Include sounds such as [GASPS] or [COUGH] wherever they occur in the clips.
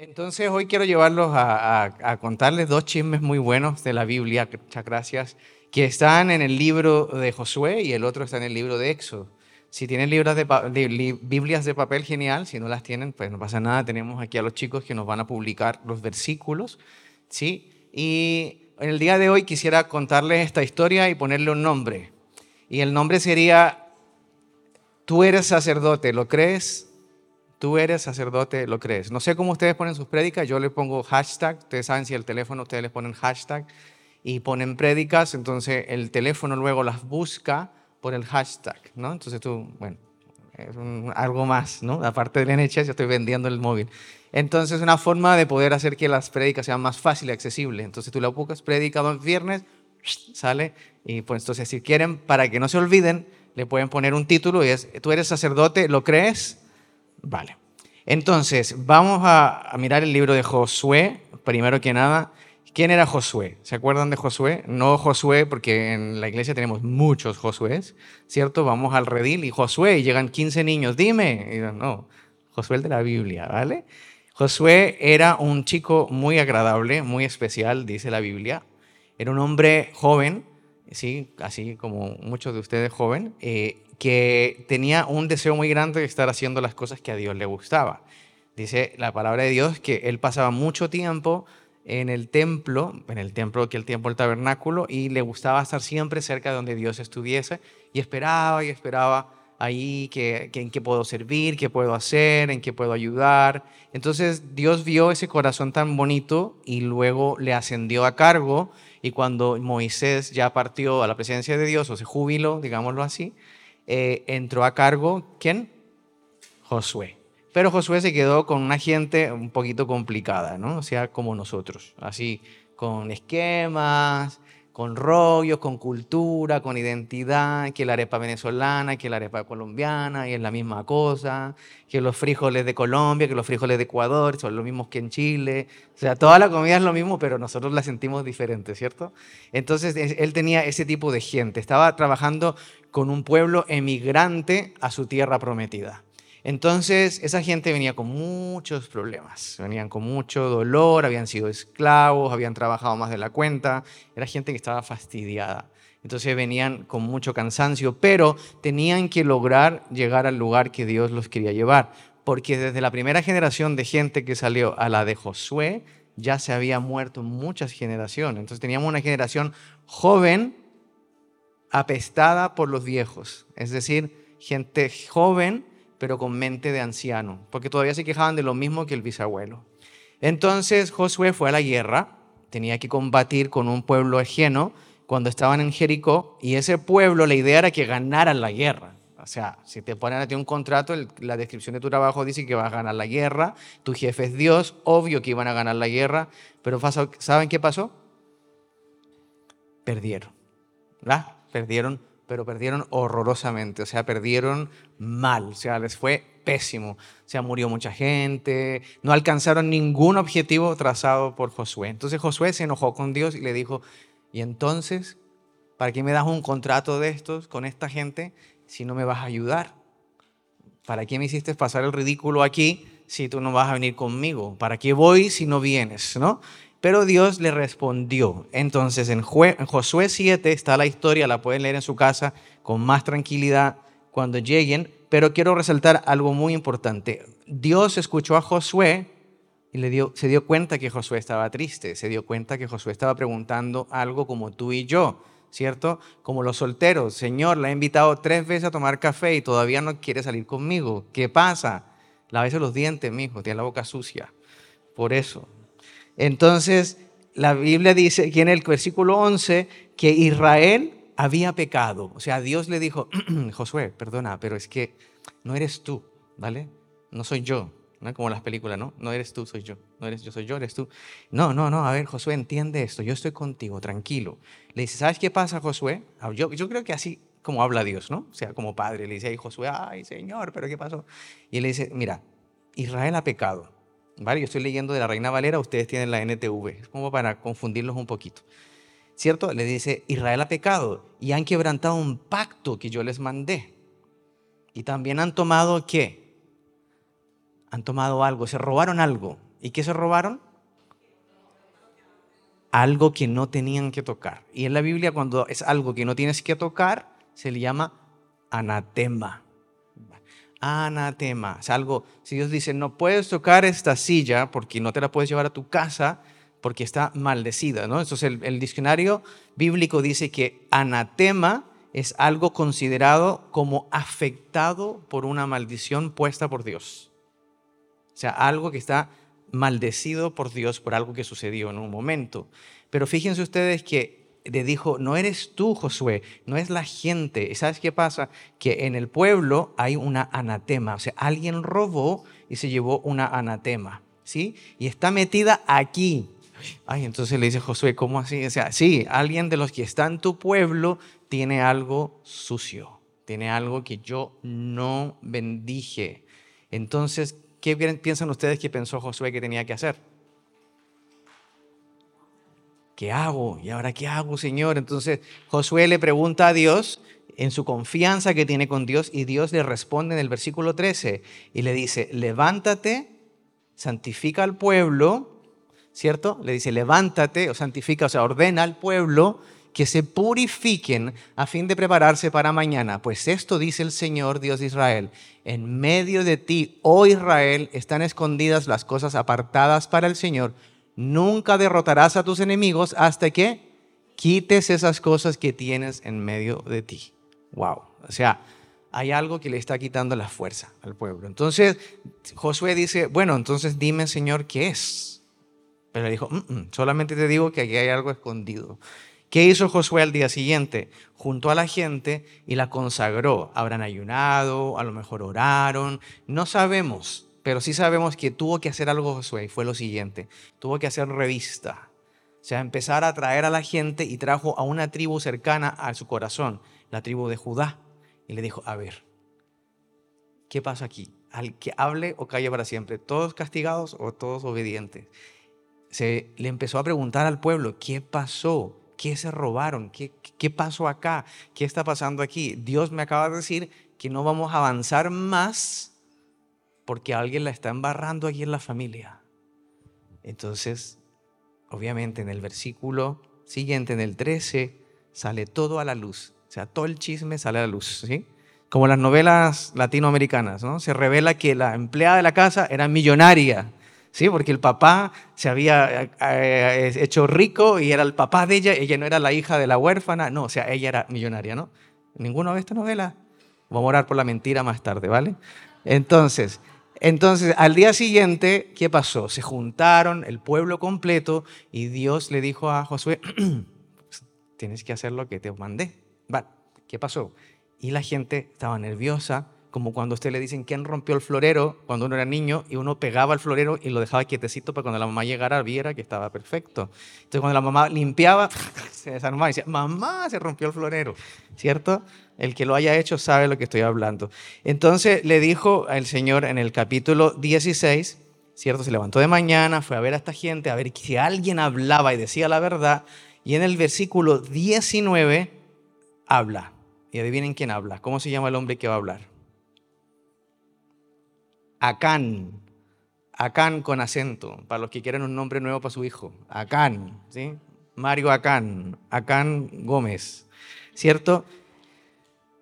Entonces hoy quiero llevarlos a, contarles dos chismes muy buenos de la Biblia, muchas gracias, que están en el libro de Josué y el otro está en el libro de Éxodo. Si tienen Biblias de papel, genial. Si no las tienen, pues no pasa nada. Tenemos aquí a los chicos que nos van a publicar los versículos. ¿sí? Y en el día de hoy quisiera contarles esta historia y ponerle un nombre. Y el nombre sería, tú eres sacerdote, ¿lo crees? Tú eres sacerdote, lo crees. No sé cómo ustedes ponen sus prédicas, yo le pongo hashtag, ustedes saben si el teléfono ustedes le ponen hashtag y ponen prédicas, entonces el teléfono luego las busca por el hashtag, ¿no? Entonces tú, bueno, es algo más, ¿no? Aparte del NHS, yo estoy vendiendo el móvil. Entonces, una forma de poder hacer que las prédicas sean más fáciles y accesibles. Entonces, tú la buscas, prédica viernes, sale, y pues entonces, si quieren, para que no se olviden, le pueden poner un título y es, tú eres sacerdote, ¿lo crees? Vale. Entonces, vamos a, mirar el libro de Josué, primero que nada. ¿Quién era Josué? ¿Se acuerdan de Josué? No Josué, porque en la iglesia tenemos muchos Josués, ¿cierto? Vamos al redil y Josué, y llegan 15 niños, dime. Y no, Josué el de la Biblia, ¿vale? Josué era un chico muy agradable, muy especial, dice la Biblia. Era un hombre joven, sí, así como muchos de ustedes joven, eh, que tenía un deseo muy grande de estar haciendo las cosas que a Dios le gustaba. Dice la palabra de Dios que él pasaba mucho tiempo en el templo, en el templo que el tiempo el tabernáculo, y le gustaba estar siempre cerca de donde Dios estuviese, y esperaba y esperaba ahí que, en qué puedo servir, qué puedo hacer, en qué puedo ayudar. Entonces Dios vio ese corazón tan bonito y luego le ascendió a cargo, y cuando Moisés ya partió a la presencia de Dios, o se jubiló, digámoslo así, eh, entró a cargo, ¿quién? Josué. Pero Josué se quedó con una gente un poquito complicada, ¿no? O sea, como nosotros, así, con esquemas, con rollos, con cultura, con identidad, que la arepa venezolana, que la arepa colombiana, y es la misma cosa, que los frijoles de Colombia, que los frijoles de Ecuador son los mismos que en Chile. O sea, toda la comida es lo mismo, pero nosotros la sentimos diferente, ¿cierto? Entonces, él tenía ese tipo de gente. Estaba trabajando con un pueblo emigrante a su tierra prometida. Entonces, esa gente venía con muchos problemas, venían con mucho dolor, habían sido esclavos, habían trabajado más de la cuenta, era gente que estaba fastidiada. Entonces venían con mucho cansancio, pero tenían que lograr llegar al lugar que Dios los quería llevar, porque desde la primera generación de gente que salió a la de Josué, ya se había muerto muchas generaciones. Entonces teníamos una generación joven apestada por los viejos, es decir, gente joven pero con mente de anciano, porque todavía se quejaban de lo mismo que el bisabuelo. Entonces Josué fue a la guerra, tenía que combatir con un pueblo ajeno cuando estaban en Jericó, y ese pueblo la idea era que ganaran la guerra. O sea, si te ponen a ti un contrato, la descripción de tu trabajo dice que vas a ganar la guerra, tu jefe es Dios, obvio que iban a ganar la guerra, pero ¿saben qué pasó? Perdieron. ¿verdad? Perdieron pero perdieron horrorosamente, o sea, perdieron mal, o sea, les fue pésimo. O sea, murió mucha gente, no alcanzaron ningún objetivo trazado por Josué. Entonces Josué se enojó con Dios y le dijo, ¿y entonces, para qué me das un contrato de estos con esta gente si no me vas a ayudar? ¿Para qué me hiciste pasar el ridículo aquí si tú no vas a venir conmigo? ¿Para qué voy si no vienes? ¿No? Pero Dios le respondió. Entonces en, Josué 7 está la historia, la pueden leer en su casa con más tranquilidad cuando lleguen, pero quiero resaltar algo muy importante. Dios escuchó a Josué y le dio, se dio cuenta que Josué estaba triste, se dio cuenta que Josué estaba preguntando algo como tú y yo, ¿cierto? Como los solteros, Señor, la he invitado tres veces a tomar café y todavía no quiere salir conmigo. ¿Qué pasa? Lávese los dientes, mi hijo, tiene la boca sucia. Por eso, entonces, la Biblia dice aquí en el versículo 11 que Israel había pecado. O sea, Dios le dijo, [CLEARS THROAT] Josué, perdona, pero es que no eres tú, ¿vale? No soy yo. ¿no? Como las películas, ¿no? No eres tú, soy yo. No eres yo, soy yo, eres tú. No, no, no. A ver, Josué, entiende esto. Yo estoy contigo, tranquilo. Le dice, ¿sabes qué pasa, Josué? Ah, yo, creo que así como habla Dios, ¿no? O sea, como padre. Le dice, Josué, ay, Señor, pero ¿qué pasó? Y él le dice, mira, Israel ha pecado. ¿Vale? Yo estoy leyendo de la Reina Valera, ustedes tienen la NTV, es como para confundirlos un poquito. ¿Cierto? Le dice, Israel ha pecado y han quebrantado un pacto que yo les mandé. Y también han tomado qué? Han tomado algo, se robaron algo. ¿Y qué se robaron? Algo que no tenían que tocar. Y en la Biblia cuando es algo que no tienes que tocar, se le llama anatema. Anatema. Es algo, si Dios dice, no puedes tocar esta silla porque no te la puedes llevar a tu casa porque está maldecida, ¿no? Entonces el, el diccionario bíblico dice que anatema es algo considerado como afectado por una maldición puesta por Dios. O sea, algo que está maldecido por Dios por algo que sucedió en un momento. Pero fíjense ustedes que le dijo, no eres tú, Josué, no es la gente. ¿Sabes qué pasa? Que en el pueblo hay una anatema, o sea, alguien robó y se llevó una anatema, ¿sí? Y está metida aquí. Ay, entonces le dice Josué, ¿cómo así? O sea, sí, alguien de los que está en tu pueblo tiene algo sucio, tiene algo que yo no bendije. Entonces, ¿qué piensan ustedes que pensó Josué que tenía que hacer? ¿Qué hago? ¿Y ahora qué hago, Señor? Entonces Josué le pregunta a Dios en su confianza que tiene con Dios y Dios le responde en el versículo 13 y le dice, levántate, santifica al pueblo, ¿cierto? Le dice, levántate o santifica, o sea, ordena al pueblo que se purifiquen a fin de prepararse para mañana. Pues esto dice el Señor Dios de Israel, en medio de ti, oh Israel, están escondidas las cosas apartadas para el Señor Nunca derrotarás a tus enemigos hasta que quites esas cosas que tienes en medio de ti. Wow. O sea, hay algo que le está quitando la fuerza al pueblo. Entonces, Josué dice, bueno, entonces dime, Señor, ¿qué es? Pero le dijo, solamente te digo que aquí hay algo escondido. ¿Qué hizo Josué al día siguiente? Juntó a la gente y la consagró. Habrán ayunado, a lo mejor oraron, no sabemos. Pero sí sabemos que tuvo que hacer algo Josué y fue lo siguiente. Tuvo que hacer revista. O sea, empezar a traer a la gente y trajo a una tribu cercana a su corazón, la tribu de Judá. Y le dijo, a ver, ¿qué pasa aquí? Al que hable o calle para siempre, todos castigados o todos obedientes. Se le empezó a preguntar al pueblo, ¿qué pasó? ¿Qué se robaron? ¿Qué, ¿Qué pasó acá? ¿Qué está pasando aquí? Dios me acaba de decir que no vamos a avanzar más porque alguien la está embarrando aquí en la familia. Entonces, obviamente en el versículo siguiente, en el 13, sale todo a la luz. O sea, todo el chisme sale a la luz, ¿sí? Como las novelas latinoamericanas, ¿no? Se revela que la empleada de la casa era millonaria, ¿sí? Porque el papá se había eh, eh, hecho rico y era el papá de ella, ella no era la hija de la huérfana, no, o sea, ella era millonaria, ¿no? ¿Ninguno ve esta novela? Vamos a orar por la mentira más tarde, ¿vale? Entonces, entonces, al día siguiente, ¿qué pasó? Se juntaron el pueblo completo y Dios le dijo a Josué, [CLEARS THROAT] tienes que hacer lo que te mandé. ¿Qué pasó? Y la gente estaba nerviosa, como cuando a usted le dicen quién rompió el florero cuando uno era niño y uno pegaba el florero y lo dejaba quietecito para cuando la mamá llegara viera que estaba perfecto. Entonces cuando la mamá limpiaba, [LAUGHS] se desarmaba y decía, mamá, se rompió el florero, ¿cierto? El que lo haya hecho sabe lo que estoy hablando. Entonces le dijo al Señor en el capítulo 16, ¿cierto? Se levantó de mañana, fue a ver a esta gente, a ver si alguien hablaba y decía la verdad. Y en el versículo 19 habla. Y adivinen quién habla. ¿Cómo se llama el hombre que va a hablar? Acán. Acán con acento, para los que quieran un nombre nuevo para su hijo. Acán, ¿sí? Mario Acán, Acán Gómez, ¿cierto?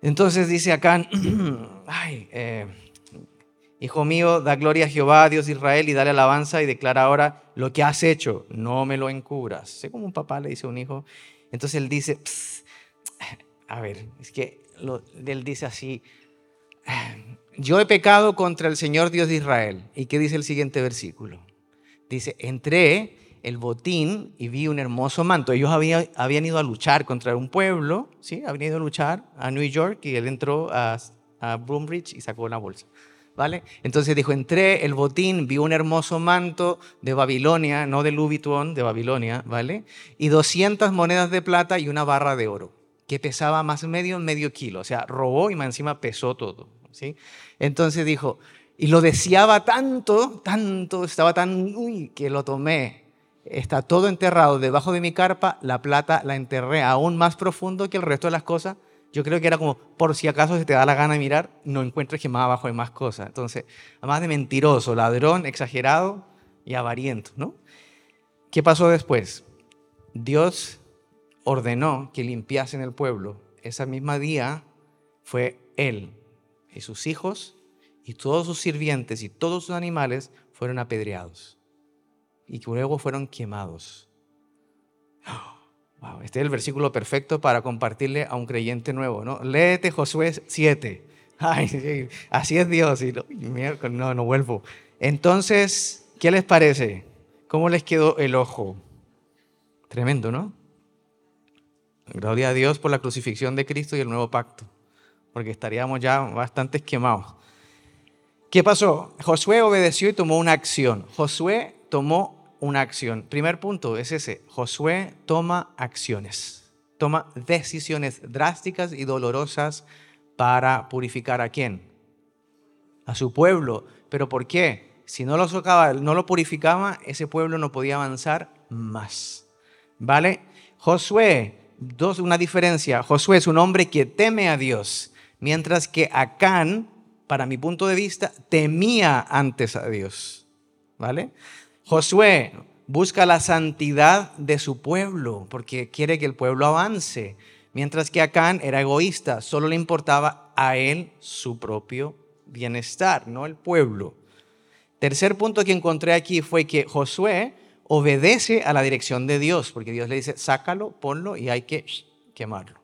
Entonces dice Acán, [CLEARS THROAT] ay, eh, hijo mío, da gloria a Jehová, Dios de Israel, y dale alabanza y declara ahora lo que has hecho, no me lo encubras. Sé como un papá le dice a un hijo. Entonces él dice, a ver, es que él dice así, yo he pecado contra el Señor Dios de Israel. ¿Y qué dice el siguiente versículo? Dice, entré el botín y vi un hermoso manto. Ellos habían, habían ido a luchar contra un pueblo, ¿sí? Habían ido a luchar a New York y él entró a, a Broombridge y sacó una bolsa. ¿Vale? Entonces dijo, entré el botín, vi un hermoso manto de Babilonia, no de Vuitton, de Babilonia, ¿vale? Y 200 monedas de plata y una barra de oro, que pesaba más medio medio kilo. O sea, robó y más encima pesó todo, Entonces dijo, y lo deseaba tanto, tanto, estaba tan, uy, que lo tomé. Está todo enterrado debajo de mi carpa, la plata la enterré aún más profundo que el resto de las cosas. Yo creo que era como, por si acaso se te da la gana de mirar, no encuentres que más abajo hay más cosas. Entonces, además de mentiroso, ladrón, exagerado, y avariento, ¿no? ¿Qué pasó después? Dios ordenó que limpiasen el pueblo. Esa misma día fue él y sus hijos y todos sus sirvientes y todos sus animales fueron apedreados y luego fueron quemados. [GASPS] este es el versículo perfecto para compartirle a un creyente nuevo, ¿no? Léete Josué 7. [LAUGHS] Ay, así es Dios. Y no, no vuelvo. Entonces, ¿qué les parece? ¿Cómo les quedó el ojo? Tremendo, ¿no? Gloria a Dios por la crucifixión de Cristo y el nuevo pacto, porque estaríamos ya bastante quemados. ¿Qué pasó? Josué obedeció y tomó una acción. Josué tomó una acción. Primer punto es ese. Josué toma acciones. Toma decisiones drásticas y dolorosas para purificar a quién? A su pueblo. ¿Pero por qué? Si no lo, socava, no lo purificaba, ese pueblo no podía avanzar más. ¿Vale? Josué, dos, una diferencia. Josué es un hombre que teme a Dios, mientras que Acán, para mi punto de vista, temía antes a Dios. ¿Vale? Josué busca la santidad de su pueblo porque quiere que el pueblo avance, mientras que Acán era egoísta, solo le importaba a él su propio bienestar, no el pueblo. Tercer punto que encontré aquí fue que Josué obedece a la dirección de Dios, porque Dios le dice, sácalo, ponlo y hay que quemarlo.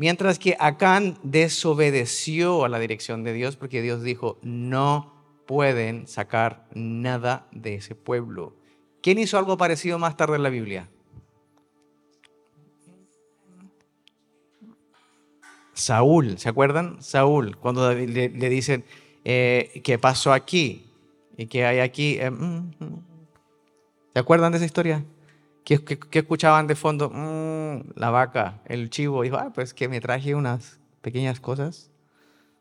Mientras que Acán desobedeció a la dirección de Dios, porque Dios dijo, no pueden sacar nada de ese pueblo. ¿Quién hizo algo parecido más tarde en la Biblia? Saúl, ¿se acuerdan? Saúl, cuando le, dicen, eh, ¿qué pasó aquí? ¿Y qué hay aquí? Eh, mm, mm. ¿Se acuerdan de esa historia? ¿Qué, escuchaban de fondo? Mm, la vaca, el chivo. Dijo, ah, pues que me traje unas pequeñas cosas.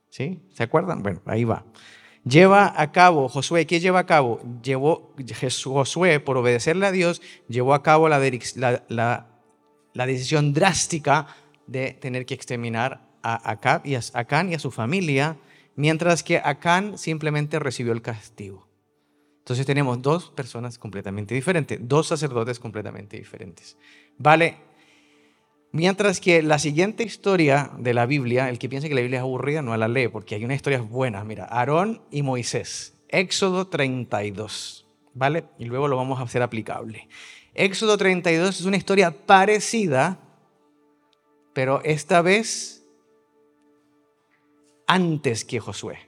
¿Sí? ¿Se acuerdan? Bueno, ahí va. Lleva a cabo, Josué, ¿qué lleva a cabo? Llevó, Josué, por obedecerle a Dios, llevó a cabo la, la, la, decisión drástica de tener que exterminar a Acab y a Acán y a su familia, mientras que Acán simplemente recibió el castigo. Entonces tenemos dos personas completamente diferentes, dos sacerdotes completamente diferentes. Vale, mientras que la siguiente historia de la Biblia, el que piensa que la Biblia es aburrida no la lee, porque hay unas historias buenas. Mira, Aarón y Moisés, Éxodo 32, ¿vale? Y luego lo vamos a hacer aplicable. Éxodo 32 es una historia parecida, pero esta vez antes que Josué.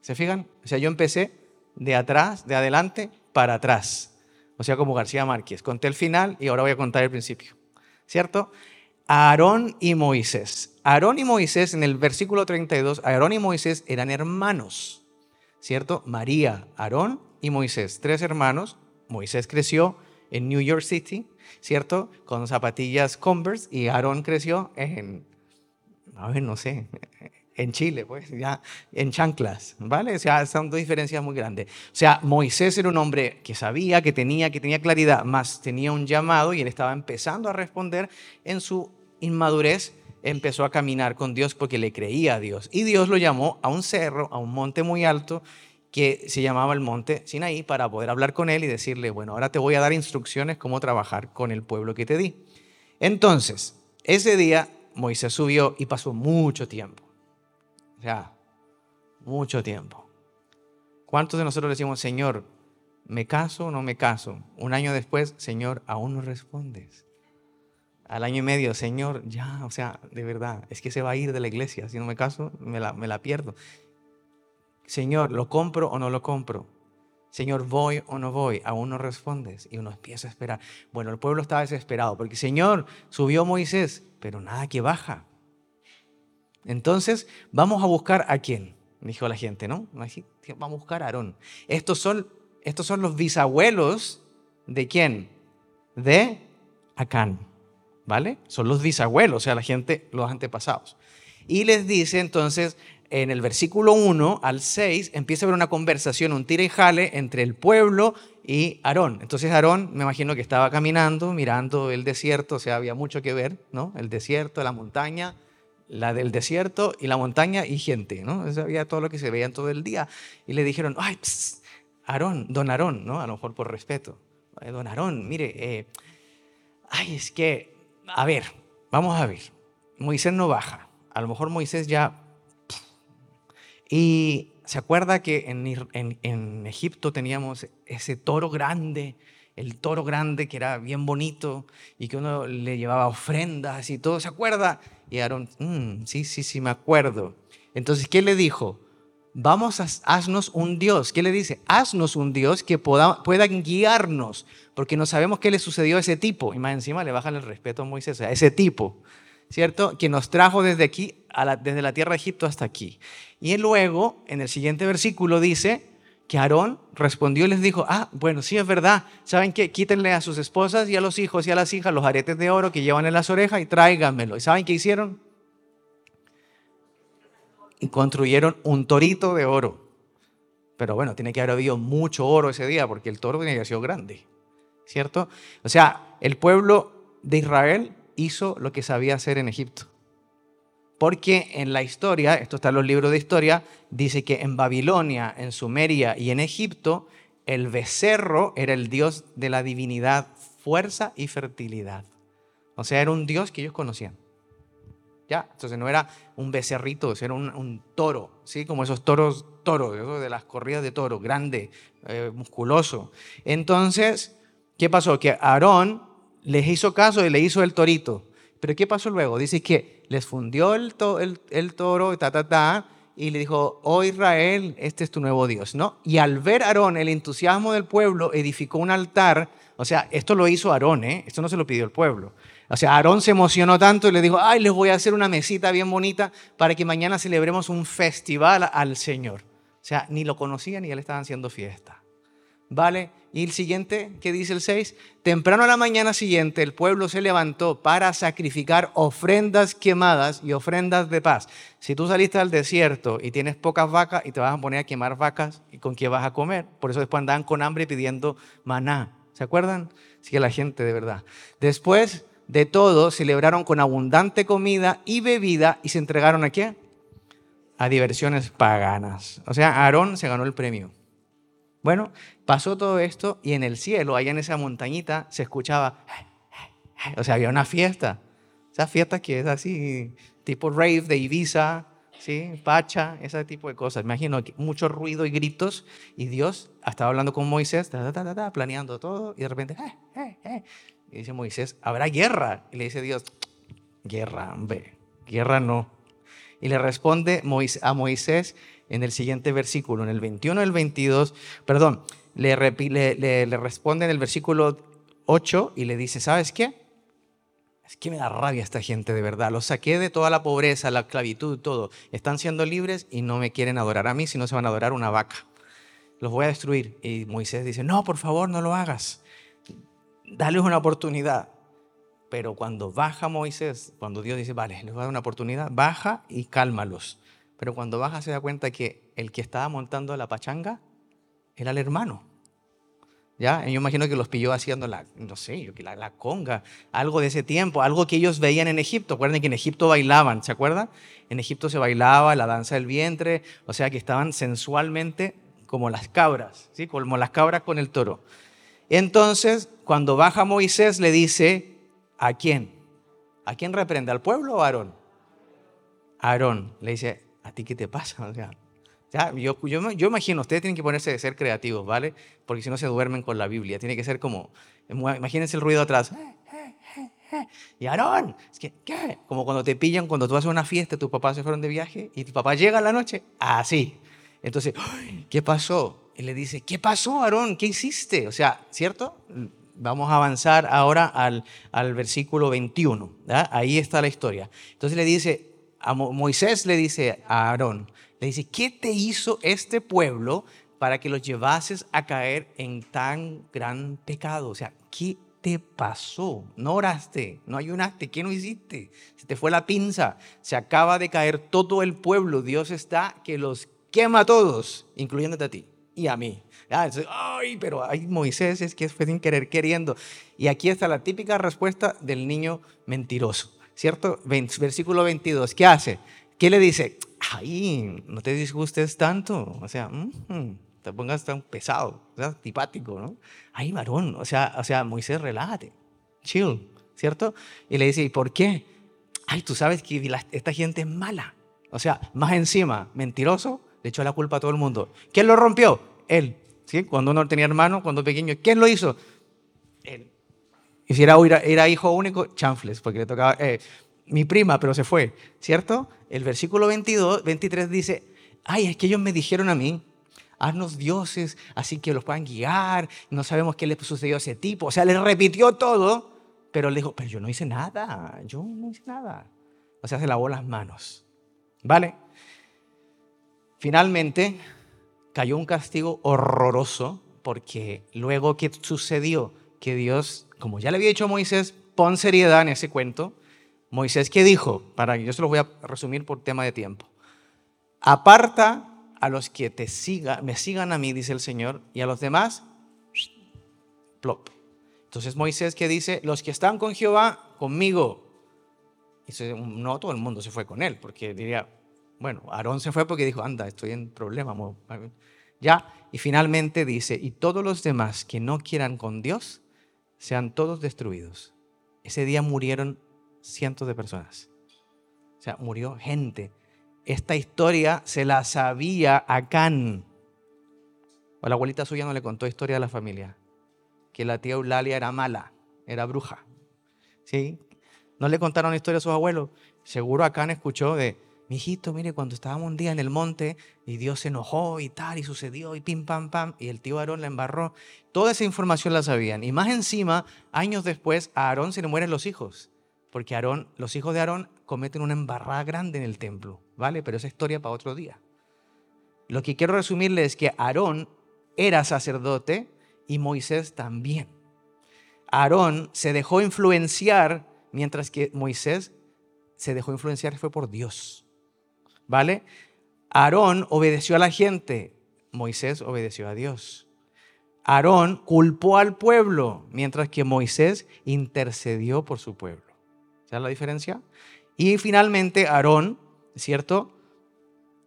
¿Se fijan? O sea, yo empecé de atrás, de adelante para atrás. O sea, como García Márquez. Conté el final y ahora voy a contar el principio. ¿Cierto? Aarón y Moisés. Aarón y Moisés, en el versículo 32, Aarón y Moisés eran hermanos. ¿Cierto? María, Aarón y Moisés, tres hermanos. Moisés creció en New York City, ¿cierto? Con zapatillas Converse y Aarón creció en, a ver, no sé, en Chile, pues ya en chanclas, ¿vale? O sea, son dos diferencias muy grandes. O sea, Moisés era un hombre que sabía, que tenía, que tenía claridad, más tenía un llamado y él estaba empezando a responder en su inmadurez, empezó a caminar con Dios porque le creía a Dios. Y Dios lo llamó a un cerro, a un monte muy alto que se llamaba el monte Sinaí para poder hablar con él y decirle, bueno, ahora te voy a dar instrucciones cómo trabajar con el pueblo que te di. Entonces, ese día Moisés subió y pasó mucho tiempo o sea, mucho tiempo. ¿Cuántos de nosotros decimos, Señor, ¿me caso o no me caso? Un año después, Señor, aún no respondes. Al año y medio, Señor, ya, o sea, de verdad, es que se va a ir de la iglesia. Si no me caso, me la, me la pierdo. Señor, ¿lo compro o no lo compro? Señor, ¿voy o no voy? Aún no respondes. Y uno empieza a esperar. Bueno, el pueblo estaba desesperado porque, Señor, subió Moisés, pero nada que baja. Entonces, vamos a buscar a quién, dijo la gente, ¿no? Vamos a buscar a Aarón. Estos son, estos son los bisabuelos de quién? De Acán, ¿vale? Son los bisabuelos, o sea, la gente, los antepasados. Y les dice entonces, en el versículo 1 al 6, empieza a haber una conversación, un tira y jale entre el pueblo y Aarón. Entonces Aarón, me imagino que estaba caminando, mirando el desierto, o sea, había mucho que ver, ¿no? El desierto, la montaña, la del desierto y la montaña y gente, ¿no? Eso había todo lo que se veía todo el día. Y le dijeron, ay, Aarón, don Aarón, ¿no? A lo mejor por respeto. Don Aarón, mire, eh, ay, es que, a ver, vamos a ver. Moisés no baja. A lo mejor Moisés ya... Y se acuerda que en, en Egipto teníamos ese toro grande el toro grande que era bien bonito y que uno le llevaba ofrendas y todo, ¿se acuerda? Y Aarón, mm, sí, sí, sí, me acuerdo. Entonces, ¿qué le dijo? Vamos a haznos un Dios. ¿Qué le dice? Haznos un Dios que pueda, pueda guiarnos, porque no sabemos qué le sucedió a ese tipo. Y más encima le bajan el respeto a Moisés, a ese tipo, ¿cierto? Que nos trajo desde aquí, desde la tierra de Egipto hasta aquí. Y luego, en el siguiente versículo dice, que Aarón respondió y les dijo, ah, bueno, sí es verdad, ¿saben qué? Quítenle a sus esposas y a los hijos y a las hijas los aretes de oro que llevan en las orejas y tráiganmelo. ¿Y saben qué hicieron? Y construyeron un torito de oro. Pero bueno, tiene que haber habido mucho oro ese día porque el toro haber sido grande, ¿cierto? O sea, el pueblo de Israel hizo lo que sabía hacer en Egipto. Porque en la historia, esto está en los libros de historia, dice que en Babilonia, en Sumeria y en Egipto, el becerro era el dios de la divinidad, fuerza y fertilidad. O sea, era un dios que ellos conocían. ¿Ya? Entonces no era un becerrito, era un, toro, ¿sí? Como esos toros, toros, de las corridas de toro, grande, eh, musculoso. Entonces, ¿qué pasó? Que Aarón les hizo caso y le hizo el torito. Pero ¿qué pasó luego? Dice que les fundió el, toro, ta, ta, ta, y le dijo, oh Israel, este es tu nuevo Dios, ¿no? Y al ver Aarón el entusiasmo del pueblo, edificó un altar, o sea, esto lo hizo Aarón, ¿eh? Esto no se lo pidió el pueblo. O sea, Aarón se emocionó tanto y le dijo, ay, les voy a hacer una mesita bien bonita para que mañana celebremos un festival al Señor. O sea, ni lo conocían ni ya le estaban haciendo fiesta. ¿Vale? Y el siguiente, ¿qué dice el 6? Temprano a la mañana siguiente el pueblo se levantó para sacrificar ofrendas quemadas y ofrendas de paz. Si tú saliste al desierto y tienes pocas vacas y te vas a poner a quemar vacas, ¿y con qué vas a comer? Por eso después andaban con hambre pidiendo maná. ¿Se acuerdan? Sí la gente de verdad. Después de todo, celebraron con abundante comida y bebida y se entregaron a qué? A diversiones paganas. O sea, Aarón se ganó el premio. Bueno, pasó todo esto y en el cielo, allá en esa montañita, se escuchaba, o sea, había una fiesta. Esa fiesta que es así, tipo rave de Ibiza, ¿sí? Pacha, ese tipo de cosas. Imagino mucho ruido y gritos y Dios estaba hablando con Moisés, planeando todo y de repente, y dice Moisés, habrá guerra. Y le dice Dios, guerra, hombre, guerra no. Y le responde a Moisés, en el siguiente versículo, en el 21 y el 22, perdón, le, le, responde en el versículo 8 y le dice, ¿sabes qué? Es que me da rabia esta gente de verdad. Los saqué de toda la pobreza, la esclavitud, todo. Están siendo libres y no me quieren adorar a mí, sino se van a adorar una vaca. Los voy a destruir. Y Moisés dice, no, por favor, no lo hagas. Dale una oportunidad. Pero cuando baja Moisés, cuando Dios dice, vale, les voy a dar una oportunidad, baja y cálmalos. Pero cuando baja se da cuenta que el que estaba montando la pachanga era el hermano. ¿Ya? yo imagino que los pilló haciendo la, no sé, la, la conga, algo de ese tiempo, algo que ellos veían en Egipto. Acuerden que en Egipto bailaban, ¿se acuerdan? En Egipto se bailaba la danza del vientre, o sea que estaban sensualmente como las cabras, ¿sí? Como las cabras con el toro. Entonces, cuando baja Moisés, le dice, ¿a quién? ¿A quién reprende? ¿Al pueblo o a Aarón? Aarón le dice, ¿a ti qué te pasa? O sea, ya, yo, yo, yo, imagino, ustedes tienen que ponerse de ser creativos, ¿vale? Porque si no se duermen con la Biblia. Tiene que ser como, imagínense el ruido atrás. Y Aarón, es que, ¿qué? Como cuando te pillan, cuando tú haces una fiesta, tus papás se fueron de viaje y tu papá llega a la noche, así. Entonces, ¿qué pasó? Y le dice, ¿qué pasó, Aarón? ¿Qué hiciste? O sea, ¿cierto? Vamos a avanzar ahora al, al versículo 21. Ahí está la historia. Entonces le dice, a Moisés le dice a Aarón, le dice, ¿qué te hizo este pueblo para que los llevases a caer en tan gran pecado? O sea, ¿qué te pasó? No oraste, no ayunaste, ¿qué no hiciste? Se te fue la pinza, se acaba de caer todo el pueblo, Dios está que los quema todos, incluyéndote a ti y a mí. Ay, pero hay Moisés es que fue sin querer queriendo. Y aquí está la típica respuesta del niño mentiroso. ¿Cierto? Versículo 22, ¿qué hace? ¿Qué le dice? Ay, no te disgustes tanto. O sea, te pongas tan pesado, o sea, tipático, ¿no? Ay, varón, o sea, o sea, Moisés, relájate, chill, ¿cierto? Y le dice, ¿y por qué? Ay, tú sabes que esta gente es mala. O sea, más encima, mentiroso, le echó la culpa a todo el mundo. ¿Quién lo rompió? Él. ¿Sí? Cuando uno tenía hermano, cuando pequeño, ¿quién lo hizo? Él. Y si era, hijo único, chanfles, porque le tocaba eh, mi prima, pero se fue, ¿cierto? El versículo 22, 23 dice, ay, es que ellos me dijeron a mí, haznos dioses, así que los puedan guiar, no sabemos qué le sucedió a ese tipo. O sea, le repitió todo, pero le dijo, pero yo no hice nada, yo no hice nada. O sea, se lavó las manos. ¿Vale? Finalmente, cayó un castigo horroroso porque luego que sucedió que Dios, como ya le había dicho a Moisés, pon seriedad en ese cuento. Moisés, ¿qué dijo? Para yo se lo voy a resumir por tema de tiempo. Aparta a los que te sigan, me sigan a mí, dice el Señor, y a los demás, plop. Entonces Moisés que dice, los que están con Jehová, conmigo. Y no todo el mundo se fue con él, porque diría, bueno, Aarón se fue porque dijo, anda, estoy en problema. Ya, y finalmente dice, y todos los demás que no quieran con Dios, sean todos destruidos. Ese día murieron cientos de personas. O sea, murió gente esta historia se la sabía a Can. O la abuelita suya no le contó historia de la familia. Que la tía Eulalia era mala, era bruja. ¿Sí? No le contaron historia a sus abuelos. Seguro Acán escuchó de, mi hijito, mire, cuando estábamos un día en el monte y Dios se enojó y tal, y sucedió, y pim, pam, pam, y el tío Aarón la embarró. Toda esa información la sabían. Y más encima, años después, a Aarón se le mueren los hijos. Porque Aarón, los hijos de Aarón cometen una embarrada grande en el templo. ¿vale? Pero esa historia para otro día. Lo que quiero resumirle es que Aarón era sacerdote y Moisés también. Aarón se dejó influenciar mientras que Moisés se dejó influenciar fue por Dios. ¿Vale? Aarón obedeció a la gente, Moisés obedeció a Dios. Aarón culpó al pueblo, mientras que Moisés intercedió por su pueblo. ¿Sabes la diferencia? Y finalmente Aarón ¿cierto?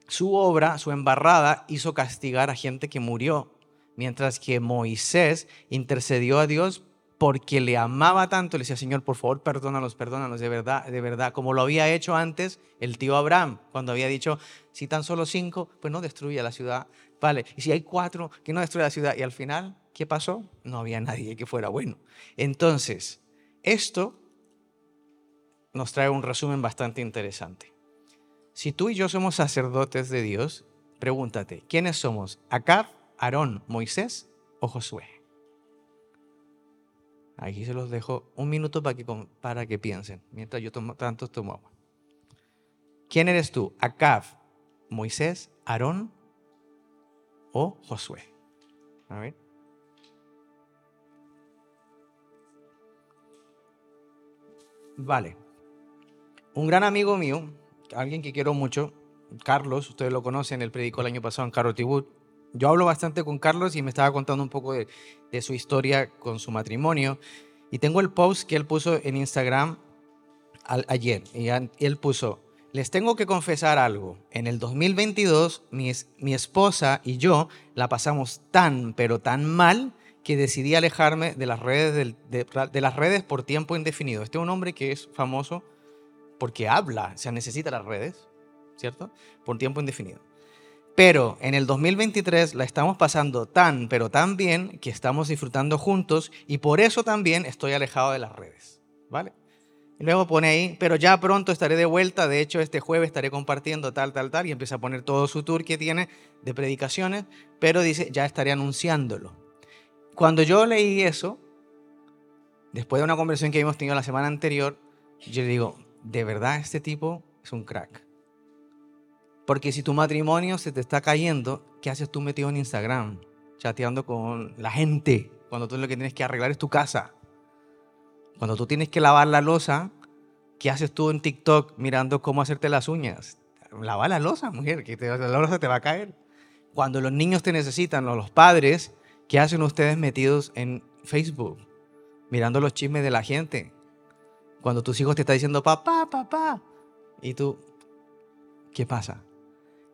Su obra, su embarrada, hizo castigar a gente que murió, mientras que Moisés intercedió a Dios porque le amaba tanto, le decía, Señor, por favor, perdónalos, perdónalos, de verdad, de verdad, como lo había hecho antes el tío Abraham, cuando había dicho, si tan solo cinco, pues no destruya la ciudad, vale, y si hay cuatro, que no destruya la ciudad, y al final, ¿qué pasó? No había nadie que fuera bueno. Entonces, esto nos trae un resumen bastante interesante. Si tú y yo somos sacerdotes de Dios, pregúntate, ¿quiénes somos? ¿Acab, Aarón, Moisés o Josué? Aquí se los dejo un minuto para que, para que piensen, mientras yo tomo, tanto tomo agua. ¿Quién eres tú? ¿Acab, Moisés, Aarón o Josué? A ver. Vale. Un gran amigo mío alguien que quiero mucho, Carlos, ustedes lo conocen, él predicó el año pasado en Carol Wood. Yo hablo bastante con Carlos y me estaba contando un poco de, su historia con su matrimonio. Y tengo el post que él puso en Instagram ayer. Y él puso, les tengo que confesar algo. En el 2022, mi, esposa y yo la pasamos tan, pero tan mal que decidí alejarme de las redes, de, de las redes por tiempo indefinido. Este es un hombre que es famoso porque habla, se necesita las redes, ¿cierto? Por tiempo indefinido. Pero en el 2023 la estamos pasando tan, pero tan bien que estamos disfrutando juntos y por eso también estoy alejado de las redes, ¿vale? Y luego pone ahí, pero ya pronto estaré de vuelta, de hecho este jueves estaré compartiendo tal, tal, tal, y empieza a poner todo su tour que tiene de predicaciones, pero dice, ya estaré anunciándolo. Cuando yo leí eso, después de una conversación que hemos tenido la semana anterior, yo le digo, de verdad este tipo es un crack. Porque si tu matrimonio se te está cayendo, ¿qué haces tú metido en Instagram? Chateando con la gente, cuando tú lo que tienes que arreglar es tu casa. Cuando tú tienes que lavar la losa, ¿qué haces tú en TikTok mirando cómo hacerte las uñas? Lava la losa, mujer, que la losa te va a caer. Cuando los niños te necesitan, o los padres, ¿qué hacen ustedes metidos en Facebook? Mirando los chismes de la gente. Cuando tus hijos te están diciendo papá, papá, y tú, ¿qué pasa?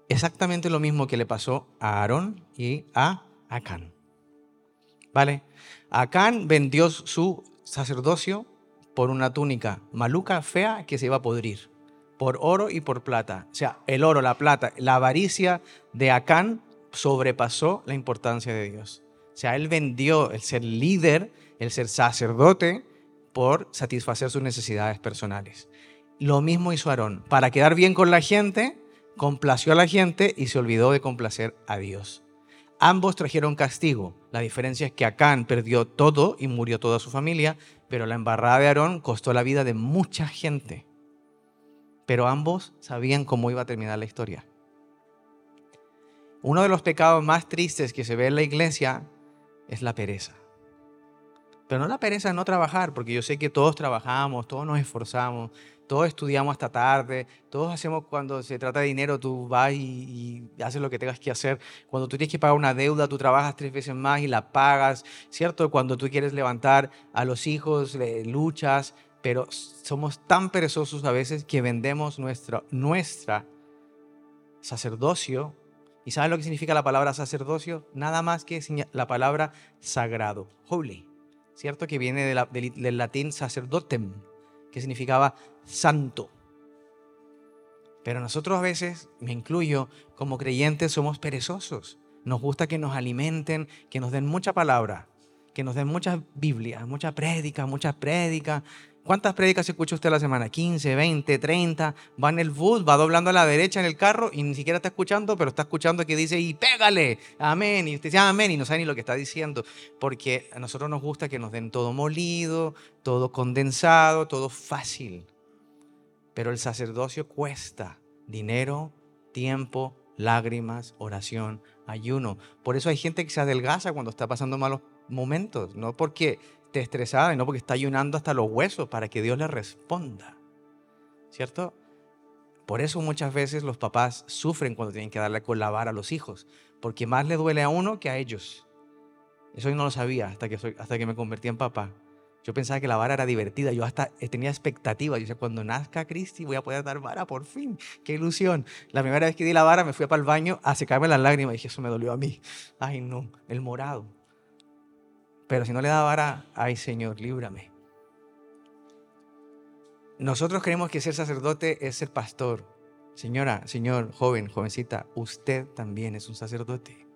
Exactamente lo mismo que le pasó a Aarón y a Acán. ¿Vale? Acán vendió su sacerdocio por una túnica maluca, fea, que se iba a podrir, por oro y por plata. O sea, el oro, la plata, la avaricia de Acán sobrepasó la importancia de Dios. O sea, él vendió el ser líder, el ser sacerdote, por satisfacer sus necesidades personales. Lo mismo hizo Aarón. Para quedar bien con la gente, complació a la gente y se olvidó de complacer a Dios. Ambos trajeron castigo. La diferencia es que Acán perdió todo y murió toda su familia, pero la embarrada de Aarón costó la vida de mucha gente. Pero ambos sabían cómo iba a terminar la historia. Uno de los pecados más tristes que se ve en la iglesia es la pereza. Pero no la pereza de no trabajar, porque yo sé que todos trabajamos, todos nos esforzamos, todos estudiamos hasta tarde, todos hacemos cuando se trata de dinero, tú vas y, haces lo que tengas que hacer. Cuando tú tienes que pagar una deuda, tú trabajas tres veces más y la pagas, ¿cierto? Cuando tú quieres levantar a los hijos, luchas, pero somos tan perezosos a veces que vendemos nuestra, nuestra sacerdocio. ¿Y sabes lo que significa la palabra sacerdocio? Nada más que la palabra sagrado, holy. ¿cierto? Que viene del, latín sacerdotem, que significaba santo. Pero nosotros a veces, me incluyo, como creyentes somos perezosos. Nos gusta que nos alimenten, que nos den mucha palabra, que nos den muchas Biblias, mucha prédica, muchas prédicas, ¿Cuántas prédicas escucha usted a la semana? 15, 20, 30. Va en el bus, va doblando a la derecha en el carro y ni siquiera está escuchando, pero está escuchando que dice, y pégale, amén. Y usted dice, amén, y no sabe ni lo que está diciendo. Porque a nosotros nos gusta que nos den todo molido, todo condensado, todo fácil. Pero el sacerdocio cuesta dinero, tiempo, lágrimas, oración, ayuno. Por eso hay gente que se adelgaza cuando está pasando malos momentos, no porque estresada y no porque está ayunando hasta los huesos para que Dios le responda. ¿Cierto? Por eso muchas veces los papás sufren cuando tienen que darle con la vara a los hijos, porque más le duele a uno que a ellos. Eso yo no lo sabía hasta que, hasta que me convertí en papá. Yo pensaba que la vara era divertida, yo hasta tenía expectativas. Yo decía, cuando nazca Cristi voy a poder dar vara, por fin. Qué ilusión. La primera vez que di la vara me fui para el baño a secarme las lágrimas y dije, eso me dolió a mí. Ay, no, el morado. Pero si no le da vara, ay Señor, líbrame. Nosotros creemos que ser sacerdote es ser pastor. Señora, señor, joven, jovencita, usted también es un sacerdote.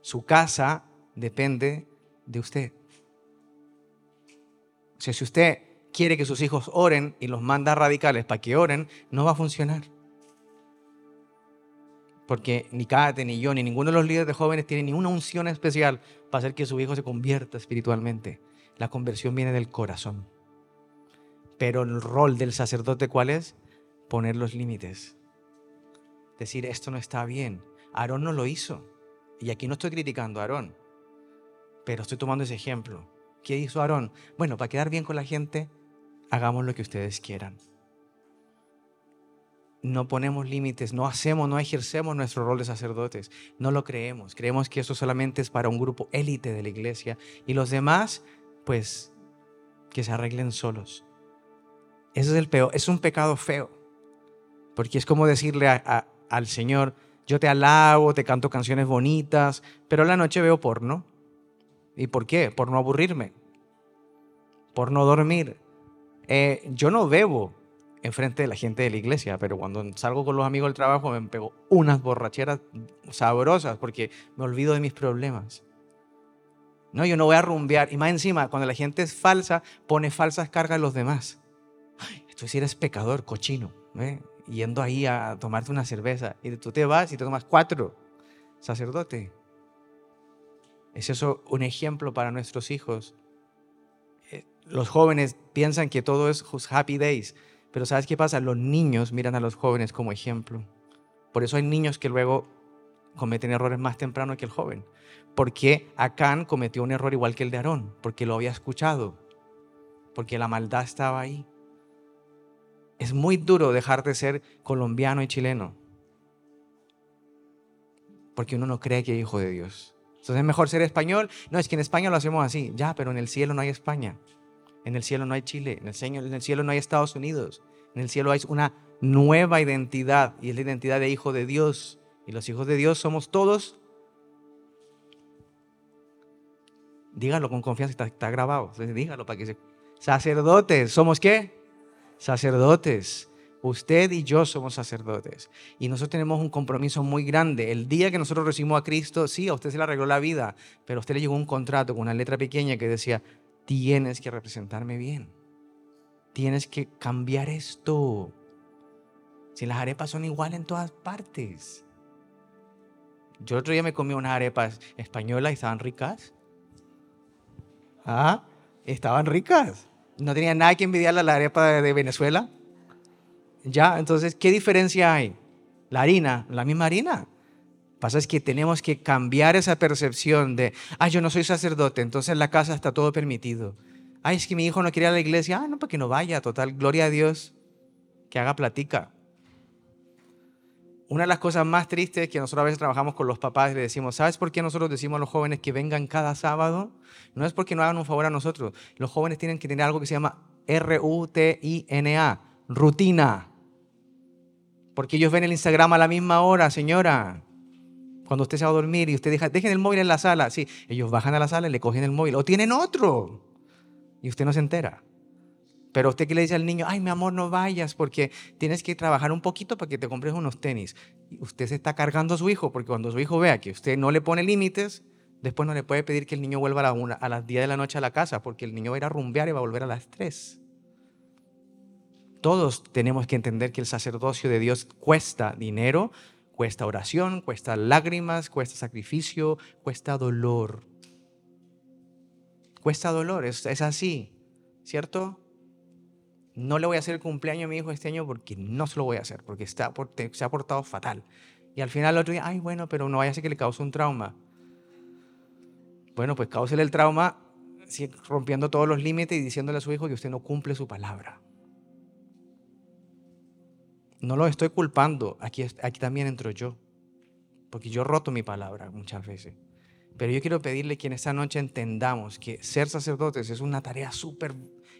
Su casa depende de usted. O sea, si usted quiere que sus hijos oren y los manda radicales para que oren, no va a funcionar. Porque ni Kate, ni yo, ni ninguno de los líderes de jóvenes tiene ninguna unción especial para hacer que su hijo se convierta espiritualmente. La conversión viene del corazón. Pero el rol del sacerdote, ¿cuál es? Poner los límites. Decir, esto no está bien. Aarón no lo hizo. Y aquí no estoy criticando a Aarón, pero estoy tomando ese ejemplo. ¿Qué hizo Aarón? Bueno, para quedar bien con la gente, hagamos lo que ustedes quieran no ponemos límites, no hacemos, no ejercemos nuestro rol de sacerdotes, no lo creemos. Creemos que eso solamente es para un grupo élite de la iglesia y los demás, pues, que se arreglen solos. Ese es el peor, es un pecado feo, porque es como decirle al Señor, yo te alabo, te canto canciones bonitas, pero la noche veo porno. ¿Y por qué? Por no aburrirme, por no dormir. Eh, yo no bebo, enfrente de la gente de la iglesia, pero cuando salgo con los amigos del trabajo me pego unas borracheras sabrosas porque me olvido de mis problemas. No, yo no voy a rumbear. Y más encima, cuando la gente es falsa, pone falsas cargas a los demás. esto si eres pecador, cochino, ¿eh? yendo ahí a tomarte una cerveza. Y tú te vas y te tomas cuatro. Sacerdote. ¿Es eso un ejemplo para nuestros hijos? Eh, los jóvenes piensan que todo es happy days. Pero ¿sabes qué pasa? Los niños miran a los jóvenes como ejemplo. Por eso hay niños que luego cometen errores más temprano que el joven. Porque Acán cometió un error igual que el de Aarón, porque lo había escuchado, porque la maldad estaba ahí. Es muy duro dejar de ser colombiano y chileno, porque uno no cree que es hijo de Dios. Entonces es mejor ser español. No, es que en España lo hacemos así. Ya, pero en el cielo no hay España. En el cielo no hay Chile, en el, cielo, en el cielo no hay Estados Unidos, en el cielo hay una nueva identidad y es la identidad de hijo de Dios. Y los hijos de Dios somos todos. Dígalo con confianza, está, está grabado. Dígalo para que se... Sacerdotes, ¿somos qué? Sacerdotes. Usted y yo somos sacerdotes y nosotros tenemos un compromiso muy grande. El día que nosotros recibimos a Cristo, sí, a usted se le arregló la vida, pero a usted le llegó un contrato con una letra pequeña que decía, tienes que representarme bien. Tienes que cambiar esto. Si las arepas son iguales en todas partes. Yo el otro día me comí unas arepas españolas y estaban ricas. Ah, estaban ricas. No tenía nada que envidiarle a la arepa de Venezuela. Ya, entonces, ¿qué diferencia hay? La harina, la misma harina. Pasa es que tenemos que cambiar esa percepción de, ah, yo no soy sacerdote, entonces en la casa está todo permitido. Ay, es que mi hijo no quiere ir a la iglesia. Ah, no, para que no vaya, total, gloria a Dios, que haga platica. Una de las cosas más tristes es que nosotros a veces trabajamos con los papás y le decimos, ¿sabes por qué nosotros decimos a los jóvenes que vengan cada sábado? No es porque no hagan un favor a nosotros. Los jóvenes tienen que tener algo que se llama R-U-T-I-N-A, rutina. Porque ellos ven el Instagram a la misma hora, señora. Cuando usted se va a dormir y usted deja, dejen el móvil en la sala. Sí, ellos bajan a la sala y le cogen el móvil. O tienen otro. Y usted no se entera. Pero usted que le dice al niño, ay, mi amor, no vayas porque tienes que trabajar un poquito para que te compres unos tenis. Usted se está cargando a su hijo porque cuando su hijo vea que usted no le pone límites, después no le puede pedir que el niño vuelva a, a las 10 de la noche a la casa porque el niño va a ir a rumbear y va a volver a las 3. Todos tenemos que entender que el sacerdocio de Dios cuesta dinero, cuesta oración, cuesta lágrimas, cuesta sacrificio, cuesta dolor. Cuesta dolor, es, así, ¿cierto? No le voy a hacer el cumpleaños a mi hijo este año porque no se lo voy a hacer, porque está, se ha portado fatal. Y al final el otro día, ay, bueno, pero no vaya a ser que le cause un trauma. Bueno, pues cáusele el trauma rompiendo todos los límites y diciéndole a su hijo que usted no cumple su palabra. No lo estoy culpando, aquí, aquí también entro yo, porque yo roto mi palabra muchas veces. Pero yo quiero pedirle que en esta noche entendamos que ser sacerdotes es una tarea súper